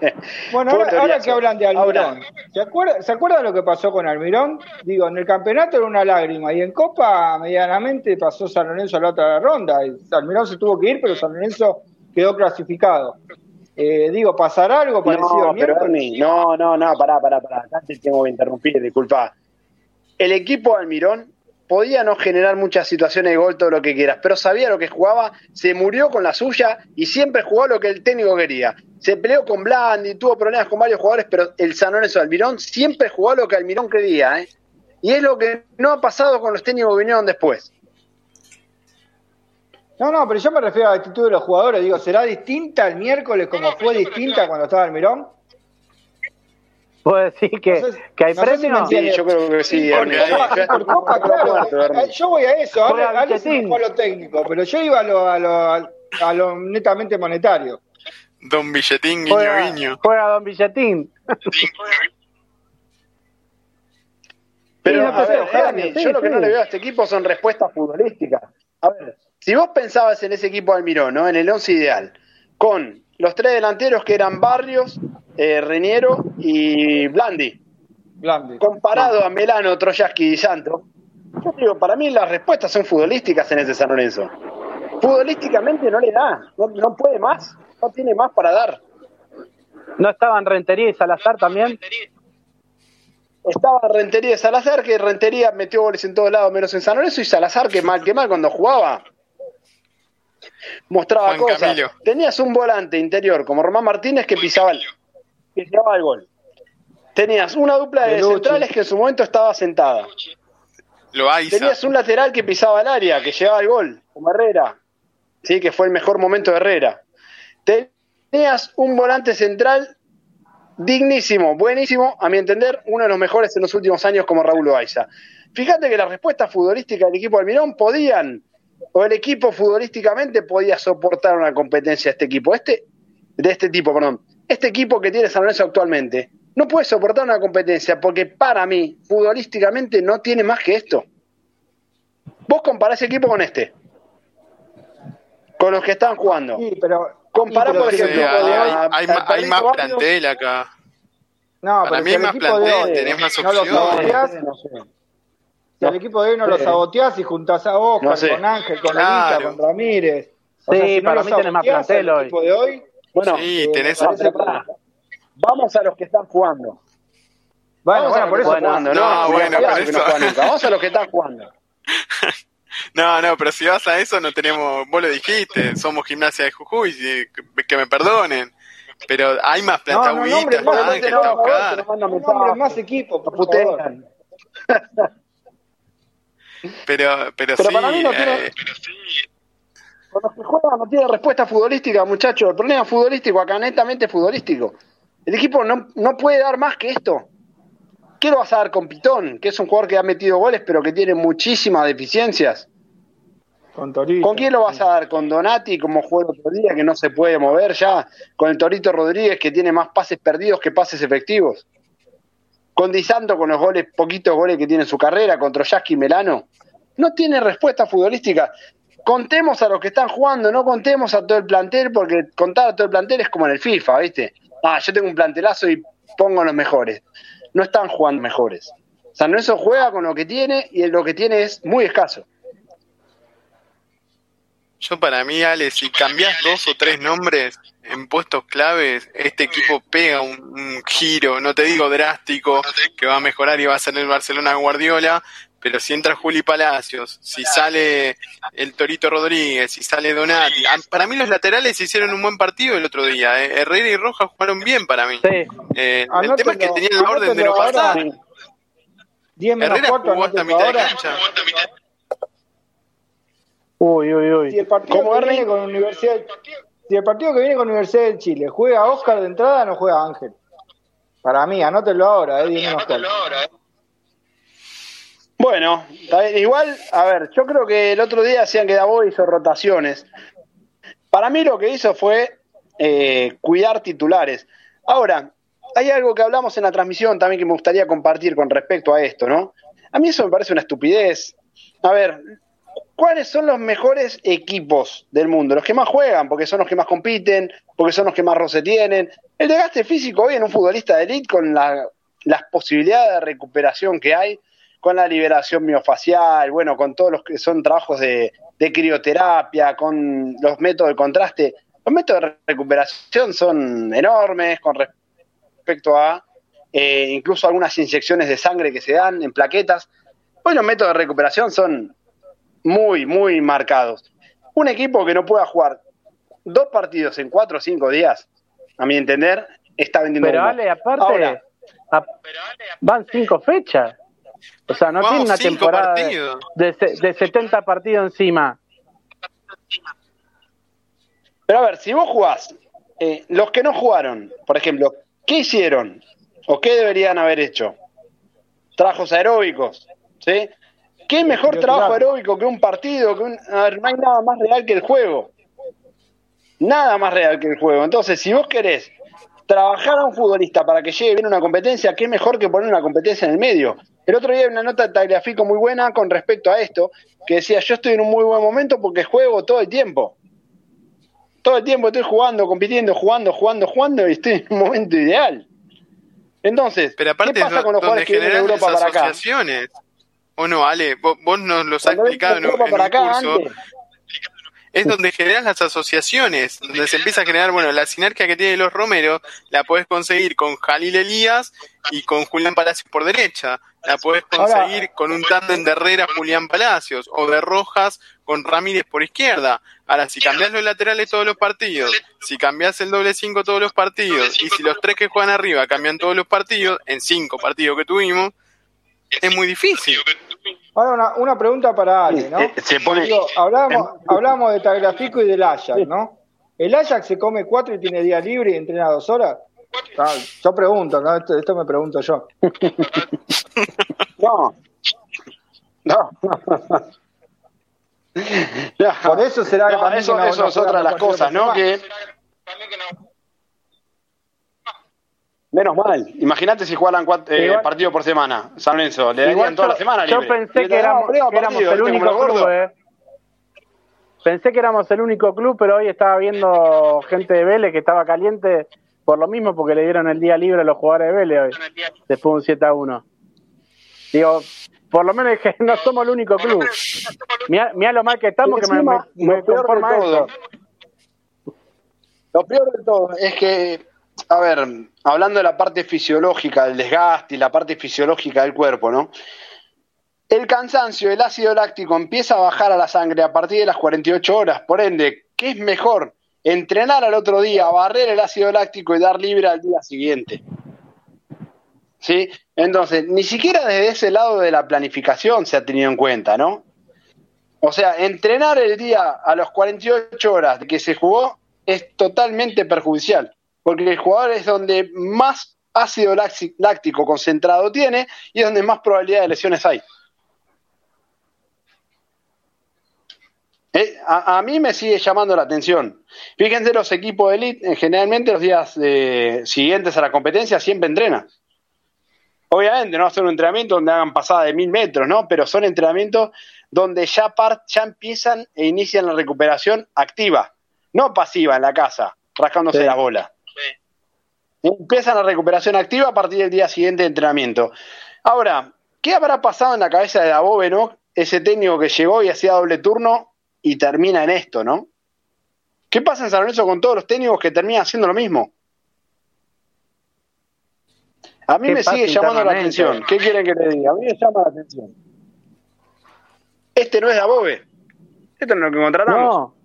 bueno, ahora, que hablan de Almirón, ¿se, acuerdan ¿se acuerda lo que pasó con Almirón? Digo, en el campeonato era una lágrima y en Copa medianamente pasó San Lorenzo a la otra ronda. Y Almirón se tuvo que ir, pero San Lorenzo quedó clasificado. Eh, digo, ¿pasará algo parecido no, pero no, no, no, pará, pará, pará. Te tengo que interrumpir, disculpa. El equipo de Almirón podía no generar muchas situaciones de gol, todo lo que quieras, pero sabía lo que jugaba, se murió con la suya y siempre jugó lo que el técnico quería. Se peleó con Blandi, tuvo problemas con varios jugadores, pero el San Lorenzo Almirón siempre jugó lo que Almirón quería, ¿eh? Y es lo que no ha pasado con los técnicos que vinieron después. No, no, pero yo me refiero a la actitud de los jugadores. Digo, ¿será distinta el miércoles como fue distinta cuando estaba Almirón? ¿Puedo decir que, que hay premios? sí, yo creo que sí. yo voy a eso. A ver, a lo técnico, pero yo iba a lo, a lo, a lo netamente monetario. Don Billetín, guiño, juega, guiño. Juega Don Billetín. Pero, a ver, yo lo que no le veo a este equipo son respuestas futbolísticas. A ver, si vos pensabas en ese equipo de Almirón, ¿no? En el once ideal, con los tres delanteros que eran Barrios, eh, Reñero y Blandi. Blandi. Comparado a Melano, Troyaski y Santo, yo digo, para mí las respuestas son futbolísticas en ese San Lorenzo. Futbolísticamente no le da, no, no puede más, no tiene más para dar. ¿No estaban Rentería y Salazar también? Estaba Rentería y Salazar, que Rentería metió goles en todos lados menos en San Lorenzo, y Salazar, que mal que mal cuando jugaba, mostraba cosas. Tenías un volante interior como Román Martínez que pisaba el, que llevaba el gol. Tenías una dupla de, centrales que en su momento estaba sentada. Lo Tenías un lateral que pisaba el área, que llevaba el gol, como Herrera. Sí, que fue el mejor momento de Herrera. Tenías un volante central dignísimo, buenísimo, a mi entender, uno de los mejores en los últimos años como Raúl Loaiza. Fíjate que las respuestas futbolísticas del equipo Almirón podían, o el equipo futbolísticamente podía soportar una competencia de este equipo, este, de este tipo, perdón. Este equipo que tiene San Lorenzo actualmente no puede soportar una competencia porque para mí, futbolísticamente, no tiene más que esto. Vos comparás equipo con este, con los que están jugando. Sí, pero Compará, por ejemplo, hay, hay, más plantel acá. No, Para mí hay más plantel, tenés más opciones. Si al equipo de hoy no lo saboteás y juntás a Oscar con Ángel, con claro. con Ramírez. sí, para mí tenés más plantel hoy. De hoy. Bueno, sí, eh, tenés Vamos a los que están jugando. Bueno, bueno, por eso jugando, ¿no? No, bueno, por eso. Vamos a los que están jugando. No, no, pero si vas a eso no tenemos, vos lo dijiste, somos gimnasia de Jujuy, que me perdonen. Pero hay más plata no, no, Ángel, no, más equipo, por Pero, pero, sí, para mí no tiene, eh, Con los que juegan no tiene respuesta futbolística, muchachos. El problema futbolístico acá, netamente futbolístico. El equipo no, no puede dar más que esto. ¿Qué lo vas a dar con Pitón? Que es un jugador que ha metido goles, pero que tiene muchísimas deficiencias. Con, ¿Con quién lo vas a dar? ¿Con Donati, como jugó el otro día, que no se puede mover ya? ¿Con el Torito Rodríguez, que tiene más pases perdidos que pases efectivos? ¿Con Di Santo, con los goles, poquitos goles que tiene en su carrera, contra Troyaski y Melano? No tiene respuesta futbolística. Contemos a los que están jugando, no contemos a todo el plantel, porque contar a todo el plantel es como en el FIFA, ¿viste? Ah, yo tengo un plantelazo y pongo los mejores no están jugando mejores. San Lorenzo juega con lo que tiene y lo que tiene es muy escaso. Yo para mí, Ale, si cambias dos o tres nombres en puestos claves, este equipo pega un, giro, no te digo drástico, que va a mejorar y va a ser el Barcelona Guardiola, pero si entra Juli Palacios, si sale el Torito Rodríguez, si sale Donati, para mí los laterales hicieron un buen partido el otro día. ¿eh? Herrera y Rojas jugaron bien para mí. Eh, el tema es que tenían la orden de no pasar. Herrera jugó hasta mitad de cancha. Uy, uy, uy. Si el partido que viene con Universidad, si el partido que viene con Universidad de Chile juega Oscar de entrada, no juega Ángel. Para mí, anótelo ahora, eh, anótelo ahora, eh. Bueno, igual, a ver, yo creo que el otro día hacían que Davo hizo rotaciones. Para mí lo que hizo fue eh, cuidar titulares. Ahora, hay algo que hablamos en la transmisión también que me gustaría compartir con respecto a esto, ¿no? A mí eso me parece una estupidez. A ver, ¿cuáles son los mejores equipos del mundo? Los que más juegan, porque son los que más compiten, porque son los que más roce tienen. El desgaste físico hoy en un futbolista de elite con las posibilidades de recuperación que hay con la liberación miofacial, bueno, con todos los que son trabajos de, crioterapia, con los métodos de contraste. Los métodos de recuperación son enormes con respecto a eh, incluso algunas inyecciones de sangre que se dan en plaquetas. hoy los métodos de recuperación son muy, muy marcados. Un equipo que no pueda jugar dos partidos en cuatro o cinco días, a mi entender, está vendiendo. Pero vale, aparte, van cinco fechas. O sea, no tiene una temporada de, de, 70 partidos encima. Pero a ver, si vos jugás, eh, los que no jugaron, por ejemplo, ¿qué hicieron? ¿O qué deberían haber hecho? Trabajos aeróbicos, ¿sí? ¿Qué mejor trabajo aeróbico que un partido? Que un, a ver, no hay nada más real que el juego. Nada más real que el juego. Entonces, si vos querés trabajar a un futbolista para que llegue bien una competencia, qué mejor que poner una competencia en el medio. El otro día hay una nota de Tagliafico muy buena con respecto a esto, que decía, yo estoy en un muy buen momento porque juego todo el tiempo. Todo el tiempo estoy jugando, compitiendo, jugando, jugando, jugando y estoy en un momento ideal. Entonces, ¿qué pasa con los jugadores que vienen de Europa para acá? ¿O no, Ale? Vos, nos los has explicado en, un, curso es donde generas las asociaciones, donde se empieza a generar, bueno, la sinergia que tiene los Romero, la puedes conseguir con Jalil Elías y con Julián Palacios por derecha, la puedes conseguir con un tándem de Herrera Julián Palacios o de Rojas con Ramírez por izquierda. Ahora, si cambias los laterales todos los partidos, si cambias el doble cinco todos los partidos y si los tres que juegan arriba cambian todos los partidos, en cinco partidos que tuvimos, es muy difícil. Ahora una, una pregunta para Ale, ¿no? Eh, se pone... hablamos, de Tagliafico y del Ajax, ¿no? ¿El Ajax se come cuatro y tiene día libre y entrena dos horas? Ah, yo pregunto, ¿no? Esto, me pregunto yo. no. No. Por eso será que eso, eso es otra de las cosas, ¿no? Que, Menos mal. Imagínate si jugaran cuatro, eh, partidos por semana. San Lorenzo, le darían toda la semana. Yo pensé que éramos, el único club. Eh. Pensé que éramos el único club, pero hoy estaba viendo gente de Vélez que estaba caliente por lo mismo, porque le dieron el día libre a los jugadores de Vélez hoy, después de un 7 a 1. Digo, por lo menos que no somos el único club. Mira lo mal que estamos, que me, me, conforma todo. Lo peor de todo es que a ver, hablando de la parte fisiológica del desgaste y la parte fisiológica del cuerpo, ¿no? El cansancio, el ácido láctico empieza a bajar a la sangre a partir de las 48 horas. Por ende, ¿qué es mejor? Entrenar al otro día, barrer el ácido láctico y dar libre al día siguiente. ¿Sí? Entonces, ni siquiera desde ese lado de la planificación se ha tenido en cuenta, ¿no? O sea, entrenar el día a las 48 horas de que se jugó es totalmente perjudicial porque el jugador es donde más ácido láctico concentrado tiene y es donde más probabilidad de lesiones hay. Eh, a, mí me sigue llamando la atención. Fíjense, los equipos de elite, generalmente los días eh, siguientes a la competencia siempre entrenan. Obviamente no hacer un entrenamiento donde hagan pasada de mil metros, ¿no? Pero son entrenamientos donde ya, ya empiezan e inician la recuperación activa, no pasiva en la casa, rascándose la bola. Empiezan la recuperación activa a partir del día siguiente de entrenamiento. Ahora, ¿qué habrá pasado en la cabeza de Dabove, no? Ese técnico que llegó y hacía doble turno y termina en esto, ¿no? ¿Qué pasa en San Lorenzo con todos los técnicos que terminan haciendo lo mismo? A mí me sigue llamando la atención. ¿Qué quieren que le diga? A mí me llama la atención. Este no es Dabove. Esto no es lo que contratamos. No.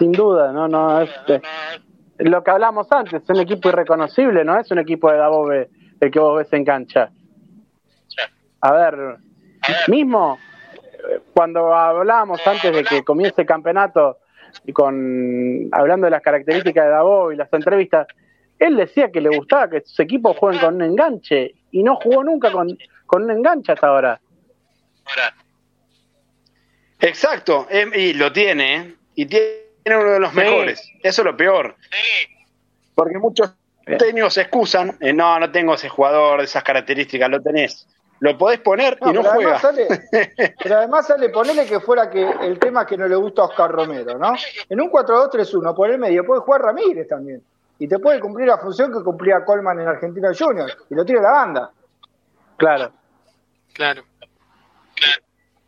Sin duda, no, no, es eh, lo que hablamos antes, es un equipo irreconocible, no es un equipo de Dabove el que vos ves en cancha. A ver, mismo cuando hablábamos antes de que comience el campeonato y con hablando de las características de Dabove y las entrevistas, él decía que le gustaba que sus equipos jueguen con un enganche y no jugó nunca con, con un enganche hasta ahora. Exacto, y lo tiene, y tiene uno de los mejores. Eso es lo peor. Porque muchos técnicos se excusan, no, no tengo ese jugador de esas características, lo tenés. Lo podés poner y no juega. pero además sale, ponele que fuera que el tema que no le gusta a Oscar Romero, ¿no? En un 4-2-3-1, por el medio, puede jugar Ramírez también. Y te puede cumplir la función que cumplía Colman en Argentina Junior. Y lo tira la banda. Claro. Claro.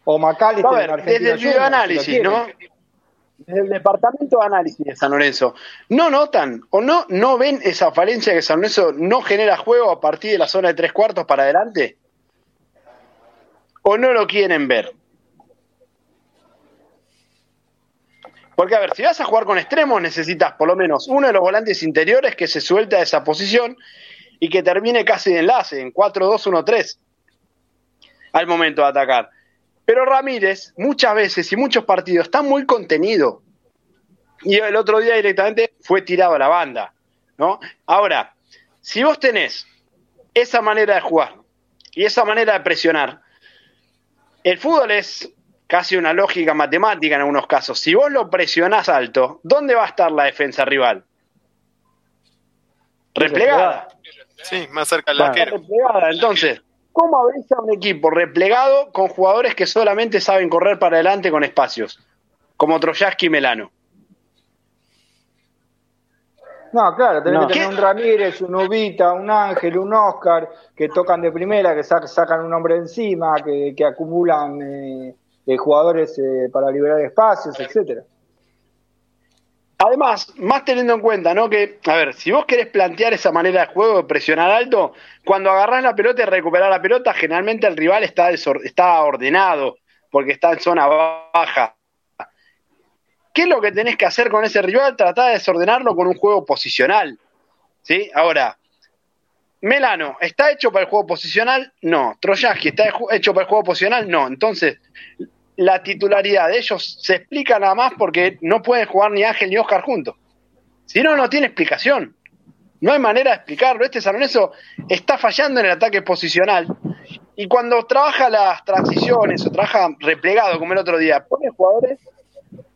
O Macalister en Argentina Desde el videoanálisis, ¿no? Desde el departamento de análisis de San Lorenzo, ¿no notan o no, no ven esa falencia que San Lorenzo no genera juego a partir de la zona de tres cuartos para adelante? ¿O no lo quieren ver? Porque, a ver, si vas a jugar con extremos, necesitas por lo menos uno de los volantes interiores que se suelta de esa posición y que termine casi de enlace, en 4-2-1-3, al momento de atacar. Pero Ramírez, muchas veces y muchos partidos, está muy contenido. Y el otro día directamente fue tirado a la banda. ¿no? Ahora, si vos tenés esa manera de jugar y esa manera de presionar, el fútbol es casi una lógica matemática en algunos casos. Si vos lo presionás alto, ¿dónde va a estar la defensa rival? Replegada. Sí, más cerca del arquero. Replegada, entonces. ¿Cómo abrís a un equipo replegado con jugadores que solamente saben correr para adelante con espacios? Como Troyaski y Melano. No, claro, tenés que tener un Ramírez, un Ubita, un Ángel, un Oscar, que tocan de primera, que sacan un hombre encima, que, acumulan eh, eh, jugadores eh, para liberar espacios, etcétera. Además, más teniendo en cuenta, ¿no? Que, a ver, si vos querés plantear esa manera de juego de presionar alto, cuando agarrás la pelota y recuperar la pelota, generalmente el rival está, está ordenado, porque está en zona baja. ¿Qué es lo que tenés que hacer con ese rival? Tratar de desordenarlo con un juego posicional. ¿Sí? Ahora, Melano, ¿está hecho para el juego posicional? No. Troyaski, ¿está hecho para el juego posicional? No. Entonces, la titularidad de ellos se explica nada más porque no pueden jugar ni Ángel ni Oscar juntos. Si no, no tiene explicación. No hay manera de explicarlo. Este San está fallando en el ataque posicional. Y cuando trabaja las transiciones o trabaja replegado como el otro día, pone jugadores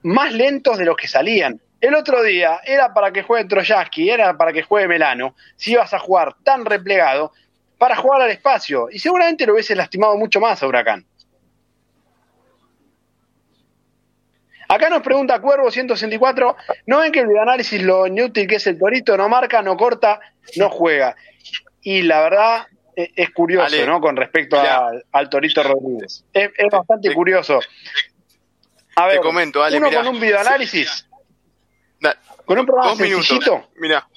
más lentos de los que salían. El otro día era para que juegue Troyaski, era para que juegue Melano. Si ibas a jugar tan replegado, para jugar al espacio. Y seguramente lo hubiese lastimado mucho más a Huracán. Acá nos pregunta Cuervo 164, ¿no ven que el análisis lo inútil que es el torito? No marca, no corta, no juega. Y la verdad e, es, curioso, ¿no? Con respecto al torito Rodríguez. Es, bastante curioso. A ver, Te comento, Ale, uno con un videoanálisis, con un programa sencillito. Mira,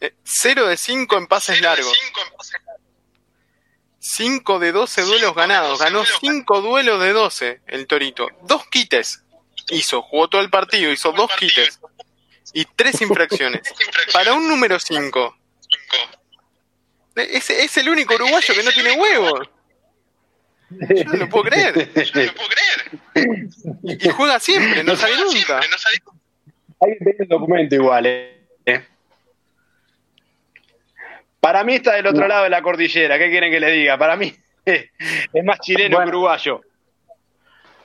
eh, cero de 5 en pases largos. 5 de 12 duelos ganados. Ganó 5 duelos de 12 el Torito. Dos quites hizo. Jugó todo el partido. Hizo dos quites. Y tres infracciones. Para un número 5. Es, es el único uruguayo que no tiene huevos. Yo no lo puedo creer. Yo no lo puedo creer. Y, juega siempre, no sale nunca. Hay que tener el documento igual, eh. Para mí está del otro lado de la cordillera, ¿qué quieren que le diga? Para mí es más chileno que uruguayo.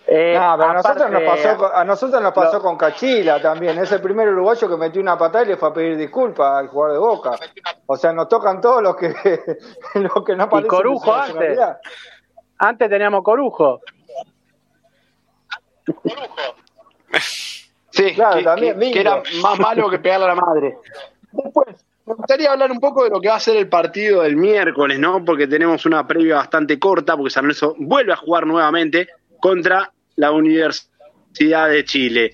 Eh, a, nosotros nos pasó, a nosotros nos pasó con Cachila también. Es el primer uruguayo que metió una patada y le fue a pedir disculpas al jugador de Boca. O sea, nos tocan todos los que, los que no parecen. Y Corujo antes. Antes teníamos Corujo. Corujo. Sí, claro, también. que era más malo que pegarle a la madre. Después, me gustaría hablar un poco de lo que va a ser el partido del miércoles, ¿no? Porque tenemos una previa bastante corta, porque San Lorenzo vuelve a jugar nuevamente contra la Universidad de Chile.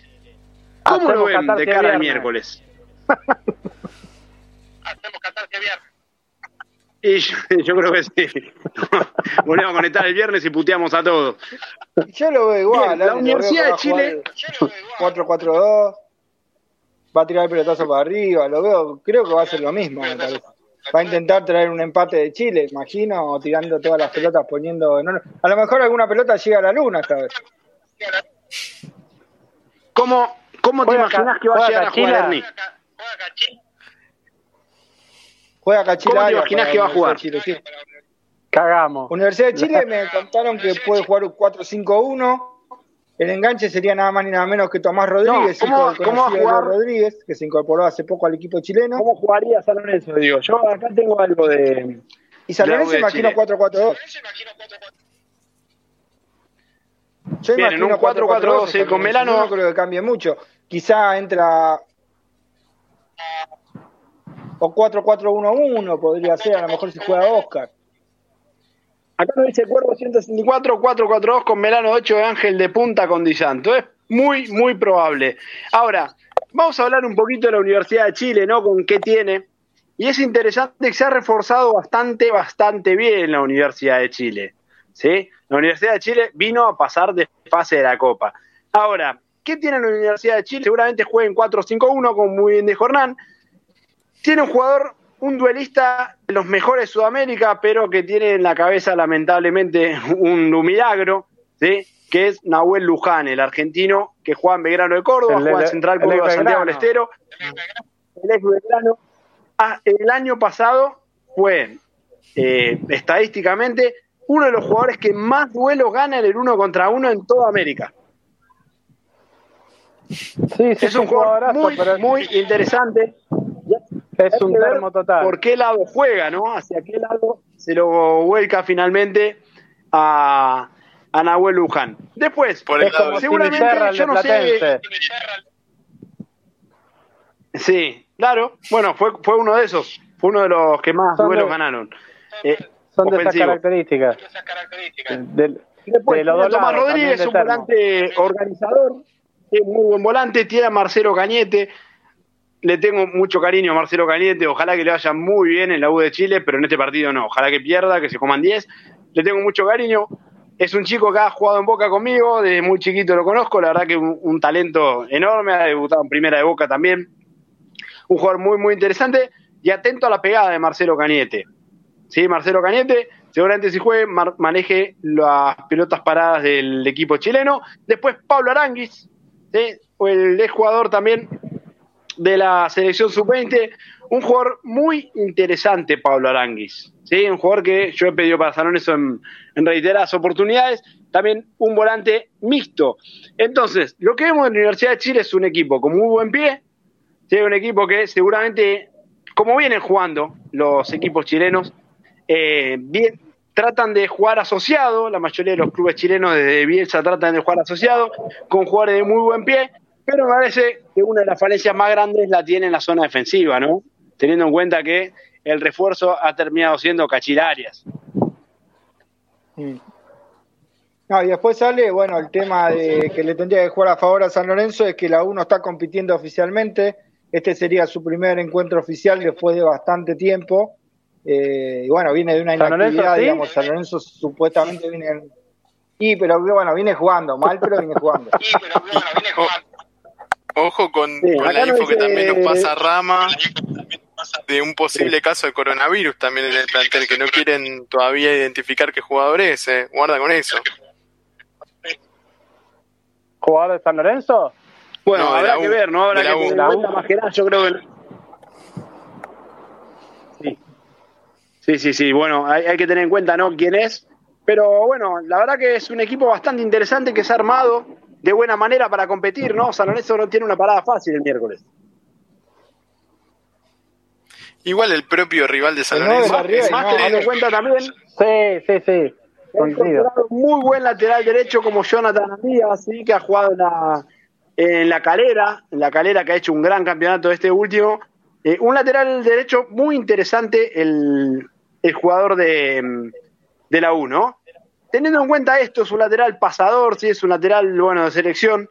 ¿Cómo lo ven de cara al miércoles? Hacemos catarse viernes. Y yo, creo que sí. Volvemos a conectar el viernes y puteamos a todos. Yo lo veo igual. la Universidad de Chile. 4-4-2 va a tirar el pelotazo para arriba, lo veo, creo que va a ser lo mismo, me parece. Va a intentar traer un empate de Chile, imagino, tirando todas las pelotas, poniendo... a lo mejor alguna pelota llega a la luna esta vez. ¿Cómo, cómo te imaginas que va a llegar a jugar Ernie? Juega Cachila. ¿Cómo te imaginas que va a jugar? Cagamos. Universidad de Chile me contaron que puede jugar un 4-5-1 el enganche sería nada más ni nada menos que Tomás Rodríguez, ¿cómo, ¿cómo Rodríguez, que se incorporó hace poco al equipo chileno. ¿Cómo jugaría San Lorenzo? Digo, yo acá tengo algo de. Y San Lorenzo imagino 4-4-2. Yo Bien, imagino un 4-4-2 con Melano. No creo que cambie mucho. Quizá entra. O 4-4-1-1 podría ser, a lo mejor si juega Oscar. Acá nos dice Cuervo 164, 442 con Melano 8 de Ángel de Punta con Disanto. Es muy, muy probable. Ahora, vamos a hablar un poquito de la Universidad de Chile, ¿no? Con qué tiene. Y es interesante que se ha reforzado bastante, bastante bien la Universidad de Chile. ¿sí? La Universidad de Chile vino a pasar de fase de la Copa. Ahora, ¿qué tiene la Universidad de Chile? Seguramente jueguen 4-5-1, como muy bien de Jornán. Tiene un jugador, un duelista de los mejores de Sudamérica, pero que tiene en la cabeza lamentablemente un, milagro, ¿sí? que es Nahuel Luján, el argentino que juega en Belgrano de Córdoba, juega en Central Córdoba Santiago del Estero. El ex Belgrano. Ah, el año pasado fue eh, estadísticamente uno de los jugadores que más duelos gana en el uno contra uno en toda América. Sí, es un jugador muy, muy interesante. Es un termo total. ¿Por qué lado juega, no? Hacia qué lado se lo vuelca finalmente a, a Nahuel Luján. Después, Por el seguramente yo no sé. Sí, claro. Bueno, fue, fue uno de esos. Fue uno de los que más duelos ganaron. Eh, son de esas características. Después, Tomás Rodríguez, un volante organizador, es muy buen volante, tiene a Marcelo Cañete. Le tengo mucho cariño a Marcelo Cañete, ojalá que le vaya muy bien en la U de Chile, pero en este partido no, ojalá que pierda, que se coman 10. Le tengo mucho cariño. Es un chico que ha jugado en Boca conmigo, desde muy chiquito lo conozco, la verdad que un, talento enorme, ha debutado en primera de Boca también. Un jugador muy, muy interesante y atento a la pegada de Marcelo Cañete. ¿sí? Marcelo Cañete, seguramente si juegue, maneje las pelotas paradas del equipo chileno. Después Pablo Aranguis, el jugador también de la selección sub-20, un jugador muy interesante, Pablo Aranguis. ¿sí? Un jugador que yo he pedido para San en, reiteradas oportunidades. También un volante mixto. Entonces, lo que vemos en la Universidad de Chile es un equipo con muy buen pie, ¿sí? un equipo que seguramente, como vienen jugando los equipos chilenos, eh, bien, tratan de jugar asociado, la mayoría de los clubes chilenos desde Bielsa tratan de jugar asociado, con jugadores de muy buen pie, pero me parece que una de las falencias más grandes la tiene en la zona defensiva, ¿no? Teniendo en cuenta que el refuerzo ha terminado siendo Cachilarias. Mm. y después sale, bueno, el tema de que le tendría que jugar a favor a San Lorenzo es que la U no está compitiendo oficialmente. Este sería su primer encuentro oficial después de bastante tiempo. Eh, y bueno, viene de una inactividad, digamos, San Lorenzo supuestamente viene... Y, pero bueno, viene jugando, mal, pero viene jugando. Ojo con, la info que también nos pasa Rama de un posible caso de coronavirus también en el plantel, que no quieren todavía identificar qué jugador es, eh. guarda con eso. ¿Jugador de San Lorenzo? Bueno, habrá que ver, ¿no? Habrá que tener más que nada, yo creo que Sí, sí, sí. Bueno, hay, que tener en cuenta, ¿no? Quién es. Pero bueno, la verdad que es un equipo bastante interesante que se ha armado de buena manera para competir, ¿no? San Lorenzo no tiene una parada fácil el miércoles. Igual el propio rival de San Lorenzo. más teniendo en cuenta también. Sí, sí, sí. Muy buen lateral derecho como Jonathan Díaz, ¿sí? que ha jugado en la, en la calera, en la calera que ha hecho un gran campeonato este último. Eh, un lateral derecho muy interesante, el, el jugador de, de la U, ¿no? Teniendo en cuenta esto, es un lateral pasador, sí, es un lateral, bueno, de selección.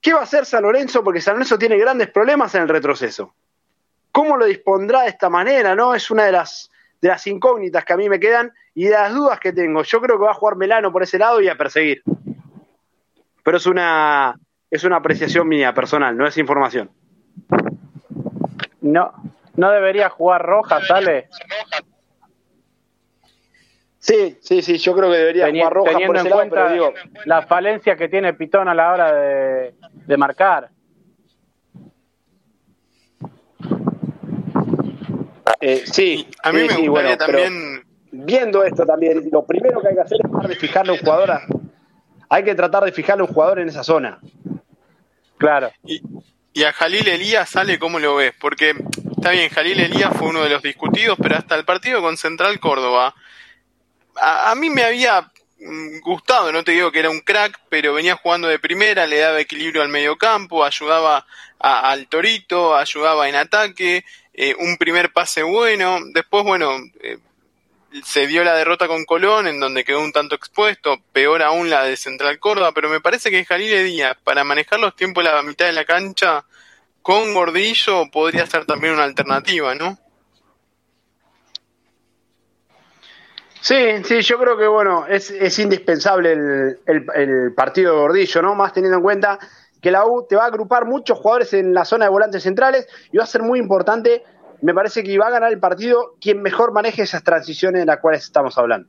¿Qué va a hacer San Lorenzo? Porque San Lorenzo tiene grandes problemas en el retroceso. ¿Cómo lo dispondrá de esta manera? ¿No? Es una de las, de las incógnitas que a mí me quedan y de las dudas que tengo. Yo creo que va a jugar Melano por ese lado y a perseguir. Pero es una, es una apreciación mía, personal, no es información. No, no debería jugar Roja, ¿sale? Sí, sí, sí, yo creo que debería jugar roja teniendo por ese en cuenta digo, la falencia que tiene Pitón a la hora de, marcar. Eh, sí, a mí me gustaría también. Viendo esto también, lo primero que hay que hacer es tratar de fijarle a un jugador. hay que tratar de fijarle a un jugador en esa zona. Claro. Y, y a Jalil Elías sale, ¿cómo lo ves? Porque está bien, Jalil Elías fue uno de los discutidos, pero hasta el partido con Central Córdoba a, mí me había mm, gustado, no te digo que era un crack, pero venía jugando de primera, le daba equilibrio al mediocampo, ayudaba al Torito, ayudaba en ataque, eh, un primer pase bueno, después, bueno, eh, se dio la derrota con Colón, en donde quedó un tanto expuesto, peor aún la de Central Córdoba, pero me parece que Jalil Díaz, para manejar los tiempos de la mitad de la cancha, con Gordillo podría ser también una alternativa, ¿no? Sí, sí, yo creo que bueno, es, indispensable el, el, partido de Gordillo, ¿no? Más teniendo en cuenta que la U te va a agrupar muchos jugadores en la zona de volantes centrales y va a ser muy importante. Me parece que va a ganar el partido quien mejor maneje esas transiciones de las cuales estamos hablando.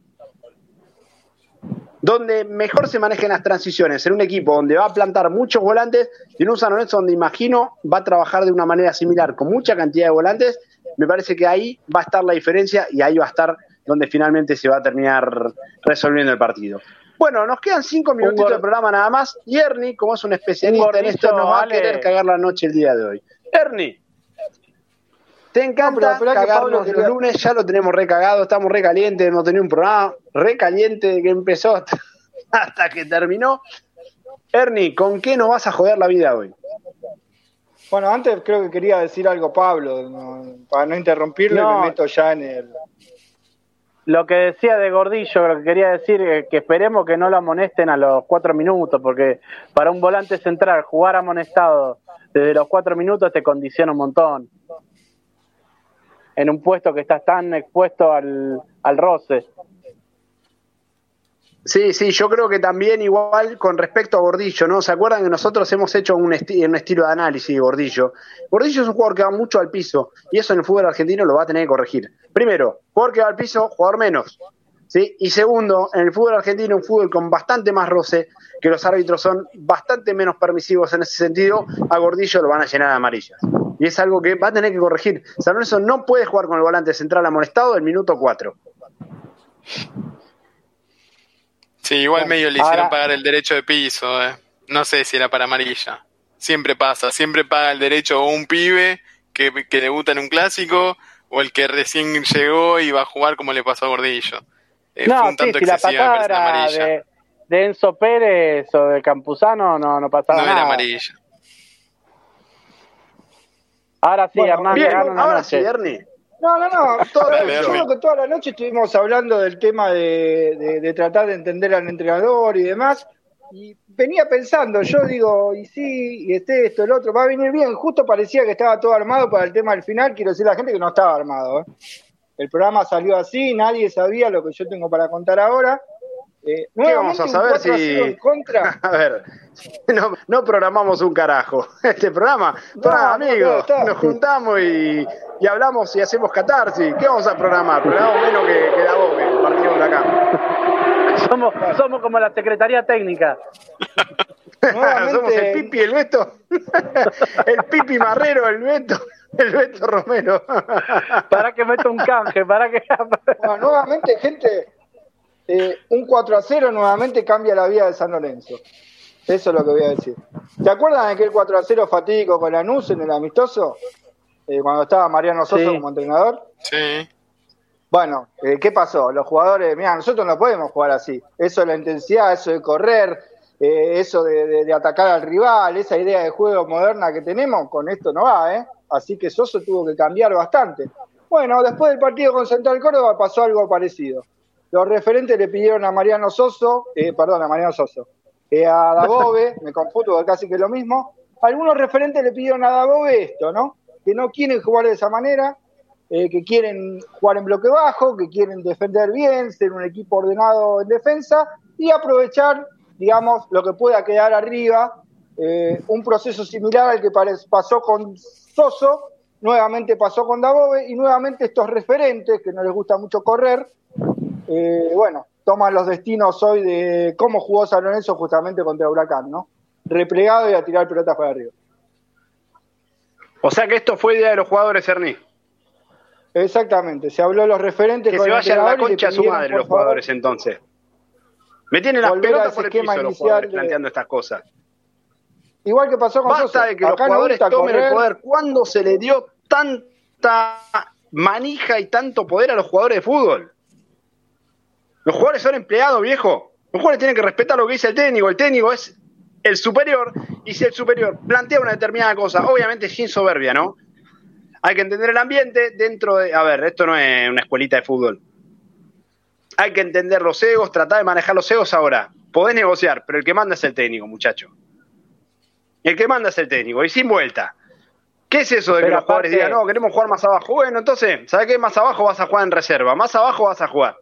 Donde mejor se manejen las transiciones, en un equipo donde va a plantar muchos volantes y en un San Lorenzo donde imagino va a trabajar de una manera similar, con mucha cantidad de volantes, me parece que ahí va a estar la diferencia y ahí va a estar donde finalmente se va a terminar resolviendo el partido. Bueno, nos quedan cinco minutitos de programa nada más. Y Ernie, como es un especialista en esto, nos va a querer cagar la noche el día de hoy. Ernie, te encanta no, cagarnos los lunes, ya lo tenemos recagado, estamos recalientes, hemos tenido un programa recaliente que empezó hasta, que terminó. Ernie, ¿con qué nos vas a joder la vida hoy? Bueno, antes creo que quería decir algo Pablo, para no interrumpirle, me meto ya en el, lo que decía de Gordillo, lo que quería decir es que esperemos que no lo amonesten a los cuatro minutos, porque para un volante central jugar amonestado desde los cuatro minutos te condiciona un montón. En un puesto que estás tan expuesto al, al roce. Sí, sí, yo creo que también igual con respecto a Gordillo, ¿no? ¿Se acuerdan que nosotros hemos hecho un, estilo de análisis de Gordillo? Gordillo es un jugador que va mucho al piso y eso en el fútbol argentino lo va a tener que corregir. Primero, jugador que va al piso, jugador menos. ¿sí? Y segundo, en el fútbol argentino, un fútbol con bastante más roce, que los árbitros son bastante menos permisivos en ese sentido, a Gordillo lo van a llenar de amarillas. Y es algo que va a tener que corregir. San Lorenzo no puede jugar con el volante central amonestado el minuto 4. Sí, igual medio le hicieron pagar el derecho de piso. Eh. No sé si era para amarilla. Siempre pasa, siempre paga el derecho un pibe que, que debuta en un clásico o el que recién llegó y va a jugar como le pasó a Gordillo. Eh, no, sí, si la patada de, de, Enzo Pérez o de Campuzano no, no pasaba nada. No era amarilla. Ahora sí, Hernán. ahora sí, Ernie. No, no, no. yo creo que toda la noche estuvimos hablando del tema de, tratar de entender al entrenador y demás. Y venía pensando, yo digo, y sí, y este, esto, el otro, va a venir bien. Justo parecía que estaba todo armado para el tema del final. Quiero decir a la gente que no estaba armado. ¿eh? El programa salió así, nadie sabía lo que yo tengo para contar ahora. Eh, ¿Qué vamos a saber si... contra? a ver, no, programamos un carajo. Este programa, amigos, nos juntamos y, hablamos y hacemos catarsis. ¿Qué vamos a programar? Programamos menos que, que la voz, el partido de acá. Somos, somos como la Secretaría Técnica. somos el Pipi, el Beto. el Pipi Marrero, el Beto. El Beto Romero. para que meta un canje, para que. nuevamente, gente, eh, un 4 a 0 nuevamente cambia la vida de San Lorenzo. Eso es lo que voy a decir. ¿Te acuerdan de aquel 4 a 0 fatídico con Lanús en el amistoso? Eh, cuando estaba Mariano Soso como entrenador. Sí. Bueno, eh, ¿qué pasó? Los jugadores, mira, nosotros no podemos jugar así. Eso de la intensidad, eso de correr, eso de, atacar al rival, esa idea de juego moderna que tenemos, con esto no va, ¿eh? Así que Soso tuvo que cambiar bastante. Bueno, después del partido con Central Córdoba pasó algo parecido. Los referentes le pidieron a Mariano Soso, eh, perdón, a Mariano Soso, eh, a Dabove, me confundo, casi que es lo mismo. Algunos referentes le pidieron a Dabove esto, ¿no? Que no quieren jugar de esa manera, eh, que quieren jugar en bloque bajo, que quieren defender bien, ser un equipo ordenado en defensa y aprovechar, digamos, lo que pueda quedar arriba. un proceso similar al que pasó con Soso, nuevamente pasó con Dabove y nuevamente estos referentes, que no les gusta mucho correr, eh, bueno, toman los destinos hoy de cómo jugó San Lorenzo justamente contra Huracán, ¿no? Replegado y a tirar pelotas para arriba. O sea que esto fue idea de los jugadores, Ernie. Exactamente, se habló de los referentes. Que se vayan a la concha a su madre los jugadores entonces. Me tienen las pelotas por el piso los jugadores planteando estas cosas. Igual que pasó con Basta de que los jugadores tomen el poder. ¿Cuándo se le dio tanta manija y tanto poder a los jugadores de fútbol? Los jugadores son empleados, viejo. Los jugadores tienen que respetar lo que dice el técnico. El técnico es el superior y si el superior plantea una determinada cosa, obviamente sin soberbia, ¿no? Hay que entender el ambiente dentro de... A ver, esto no es una escuelita de fútbol. hay que entender los egos, tratar de manejar los egos ahora. Podés negociar, pero el que manda es el técnico, muchacho. El que manda es el técnico, y sin vuelta. ¿Qué es eso de que los jugadores digan, no, queremos jugar más abajo? Bueno, entonces, ¿sabes qué? Más abajo vas a jugar en reserva, más abajo vas a jugar.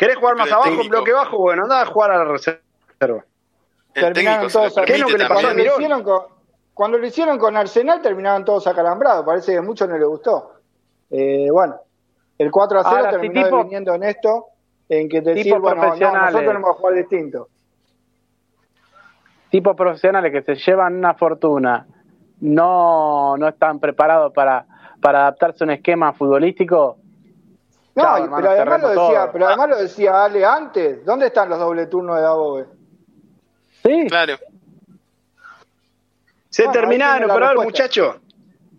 ¿Querés jugar más abajo, en bloque bajo? Bueno, anda a jugar a la reserva. Terminaron todos ¿Qué es lo que le pasó a Cuando lo hicieron con Arsenal terminaron todos acalambrados, parece que a muchos no les gustó. Eh, bueno, el 4 a 0 terminó viniendo en esto, en que te decir, bueno, nosotros no vamos a jugar distinto. Tipos profesionales que se llevan una fortuna, no, no están preparados para, para adaptarse a un esquema futbolístico. No, pero, además lo decía, pero además lo decía Ale antes. ¿Dónde están los doble turnos de Dabobe? Sí. Claro. Se terminaron, pero a ver, muchachos,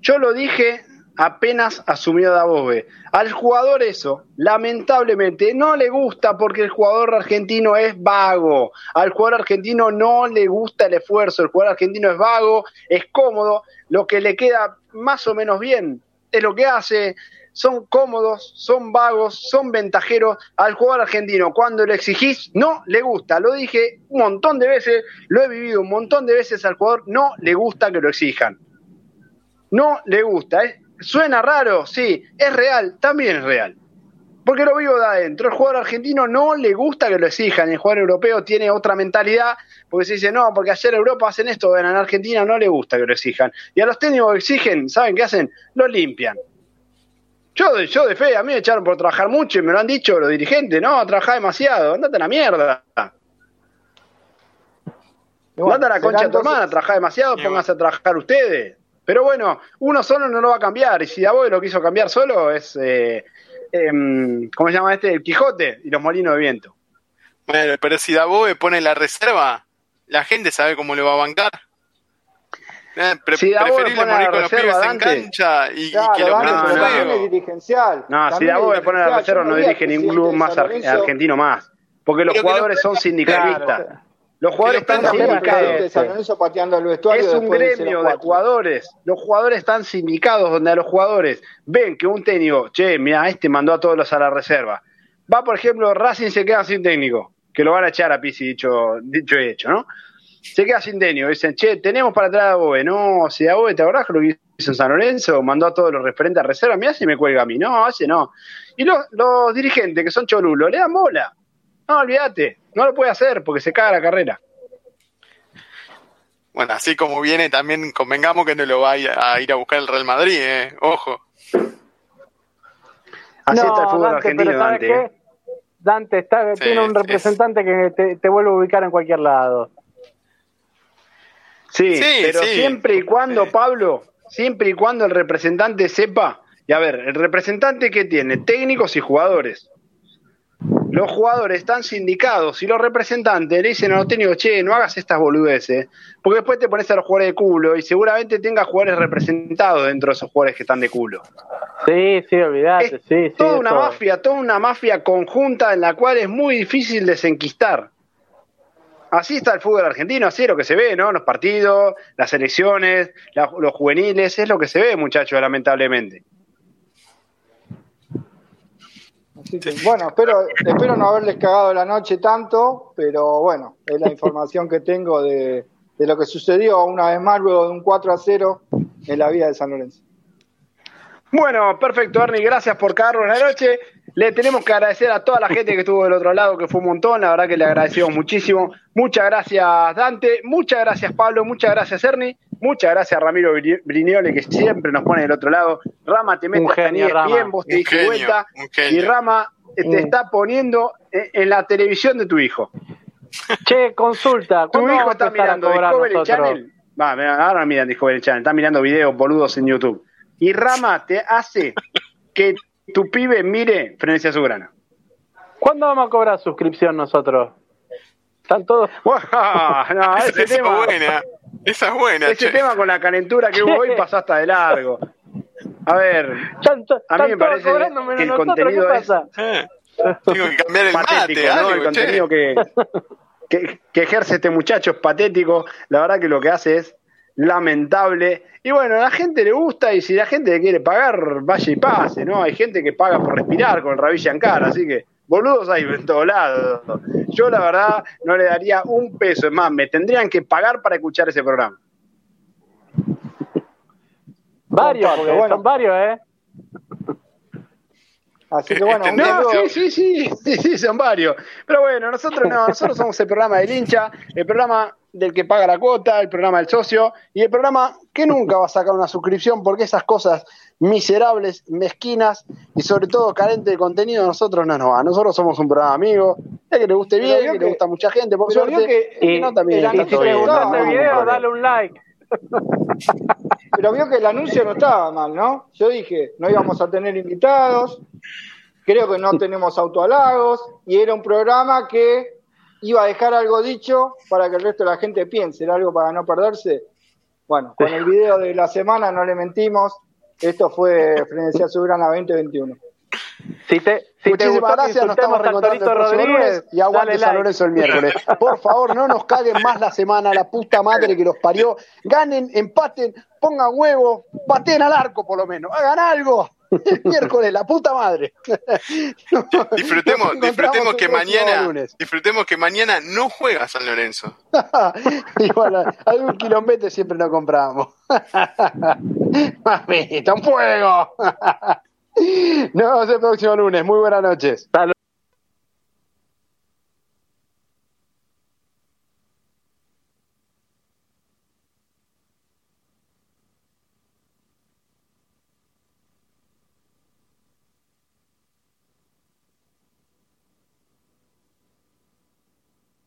yo lo dije apenas asumió Dabove. Al jugador eso, lamentablemente, no le gusta porque el jugador argentino es vago. Al jugador argentino no le gusta el esfuerzo. El jugador argentino es vago, es cómodo. Lo que le queda más o menos bien es lo que hace. Son cómodos, son vagos, son ventajeros. Al jugador argentino, cuando le exigís, no le gusta. Lo dije un montón de veces, lo he vivido un montón de veces. Al jugador no le gusta que lo exijan. No le gusta. ¿eh? Suena raro, sí, es real, también es real. Porque lo vivo de adentro. El jugador argentino no le gusta que lo exijan. El jugador europeo tiene otra mentalidad. Porque se dice, no, porque ayer Europa hacen esto, en Argentina no le gusta que lo exijan. Y a los técnicos que exigen, ¿saben qué hacen? Lo limpian. Yo, yo de fe, a mí me echaron por trabajar mucho y me lo han dicho los dirigentes, no, trabajá demasiado, andate a la mierda. andate a la concha de tu hermana, trabajá demasiado, pónganse a trabajar ustedes. Pero bueno, uno solo no lo va a cambiar. Y si Davoe lo quiso cambiar solo, es. Eh, em, ¿Cómo se llama este? El Quijote y los molinos de viento. Bueno, pero si Davoe pone la reserva, la gente sabe cómo le va a bancar. Eh, si Davoe pone la reserva, en cancha y, que lo no, dirigencial. No, si Davoe pone la reserva, no dirige ningún club más argentino más. Porque los jugadores son sindicalistas. Los jugadores están sindicados. Es un gremio de jugadores. Los jugadores están sindicados donde a los jugadores ven que un técnico, che, mira, este mandó a todos los a la reserva. Va, por ejemplo, Racing se queda sin técnico, que lo van a echar a Pisi, dicho, dicho y hecho, ¿no? Se queda sin técnico. Dicen, che, tenemos para atrás a Boe. No, si a Boe, ¿te acordás lo que hizo en San Lorenzo? Mandó a todos los referentes a reserva. Mira si me cuelga a mí. No, hace no. Y los, los dirigentes, que son cholulos, le dan bola. No, olvídate, no lo puede hacer porque se caga la carrera. Bueno, así como viene, también convengamos que no lo va a ir a, buscar el Real Madrid, ¿eh? Ojo. Así está el fútbol argentino, Dante. Dante está, tiene un representante que te, vuelve a ubicar en cualquier lado. Sí, pero siempre y cuando, Pablo, siempre y cuando el representante sepa, y a ver, el representante que tiene, técnicos y jugadores los jugadores están sindicados y los representantes le dicen a los técnicos, che, no hagas estas boludeces, porque después te pones a los jugadores de culo y seguramente tengas jugadores representados dentro de esos jugadores que están de culo. Sí, sí, olvidate, sí, sí. Toda una mafia, toda una mafia conjunta en la cual es muy difícil desenquistar. Así está el fútbol argentino, así es lo que se ve, ¿no? Los partidos, las elecciones, los juveniles, es lo que se ve, muchachos, lamentablemente bueno, espero, espero no haberles cagado la noche tanto, pero bueno, es la información que tengo de, lo que sucedió una vez más luego de un 4 a 0 en la vida de San Lorenzo. Bueno, perfecto, Ernie, gracias por cagarnos la noche. Le tenemos que agradecer a toda la gente que estuvo del otro lado, que fue un montón, la verdad que le agradecemos muchísimo. Muchas gracias, Dante, muchas gracias, Pablo, muchas gracias, Ernie, muchas gracias, Ramiro Brignole, que siempre nos pone del otro lado. Rama, te metes bien, vos te diste vuelta, y Rama te mm. está poniendo en la televisión de tu hijo. Che, consulta, ¿tu hijo está mirando Discovery Channel? Va, ahora miran Discovery Channel, está mirando videos boludos en YouTube. Y Rama te hace que tu pibe mire Frenesia Sugrana. ¿Cuándo vamos a cobrar suscripción nosotros? ¿Están todos? no, ese Esa tema, buena. Esa es buena. Ese tema con la calentura que hubo hoy pasó hasta de largo. A ver, a mí me parece que el contenido es... Eh, tengo que cambiar el patético, ¿no? el contenido que, que, que, ejerce este muchacho es patético. La verdad que lo que hace es lamentable. Y bueno, a la gente le gusta y si la gente le quiere pagar, vaya y pase, ¿no? Hay gente que paga por respirar con el rabillo en cara, así que boludos hay en todos lados. Yo la verdad no le daría un peso, es más, me tendrían que pagar para escuchar ese programa. Varios, bueno. son varios, ¿eh? Así que bueno, no, sí, sí, sí, sí, sí, son varios. Pero bueno, nosotros no, nosotros somos el programa del hincha, el programa del que paga la cuota, el programa del socio y el programa que nunca va a sacar una suscripción porque esas cosas miserables, mezquinas y sobre todo carentes de contenido, nosotros no nos va. Nosotros somos un programa amigo, es que le guste bien, que, le gusta a mucha gente, por suerte, que, y, no también. Y, si te gustó este video, dale un like. Pero vio que el anuncio no estaba mal, ¿no? Yo dije, no íbamos a tener invitados, creo que no tenemos autohalagos, y era un programa que iba a dejar algo dicho para que el resto de la gente piense, era algo para no perderse. Bueno, con el video de la semana no le mentimos, esto fue Frenesía Soberana 2021. Si te, si Muchísimas gracias, nos estamos reencontrando el próximo lunes y aguante San Lorenzo el miércoles. Por favor, no nos caguen más la semana, la puta madre que los parió. Ganen, empaten, pongan huevo, pateen al arco por lo menos, hagan algo. El miércoles, la puta madre. disfrutemos, disfrutemos que mañana, disfrutemos que mañana no juega San Lorenzo. Igual, algún quilombete siempre nos compramos. Mamita, un fuego. Nos vemos el próximo lunes. Muy buenas noches.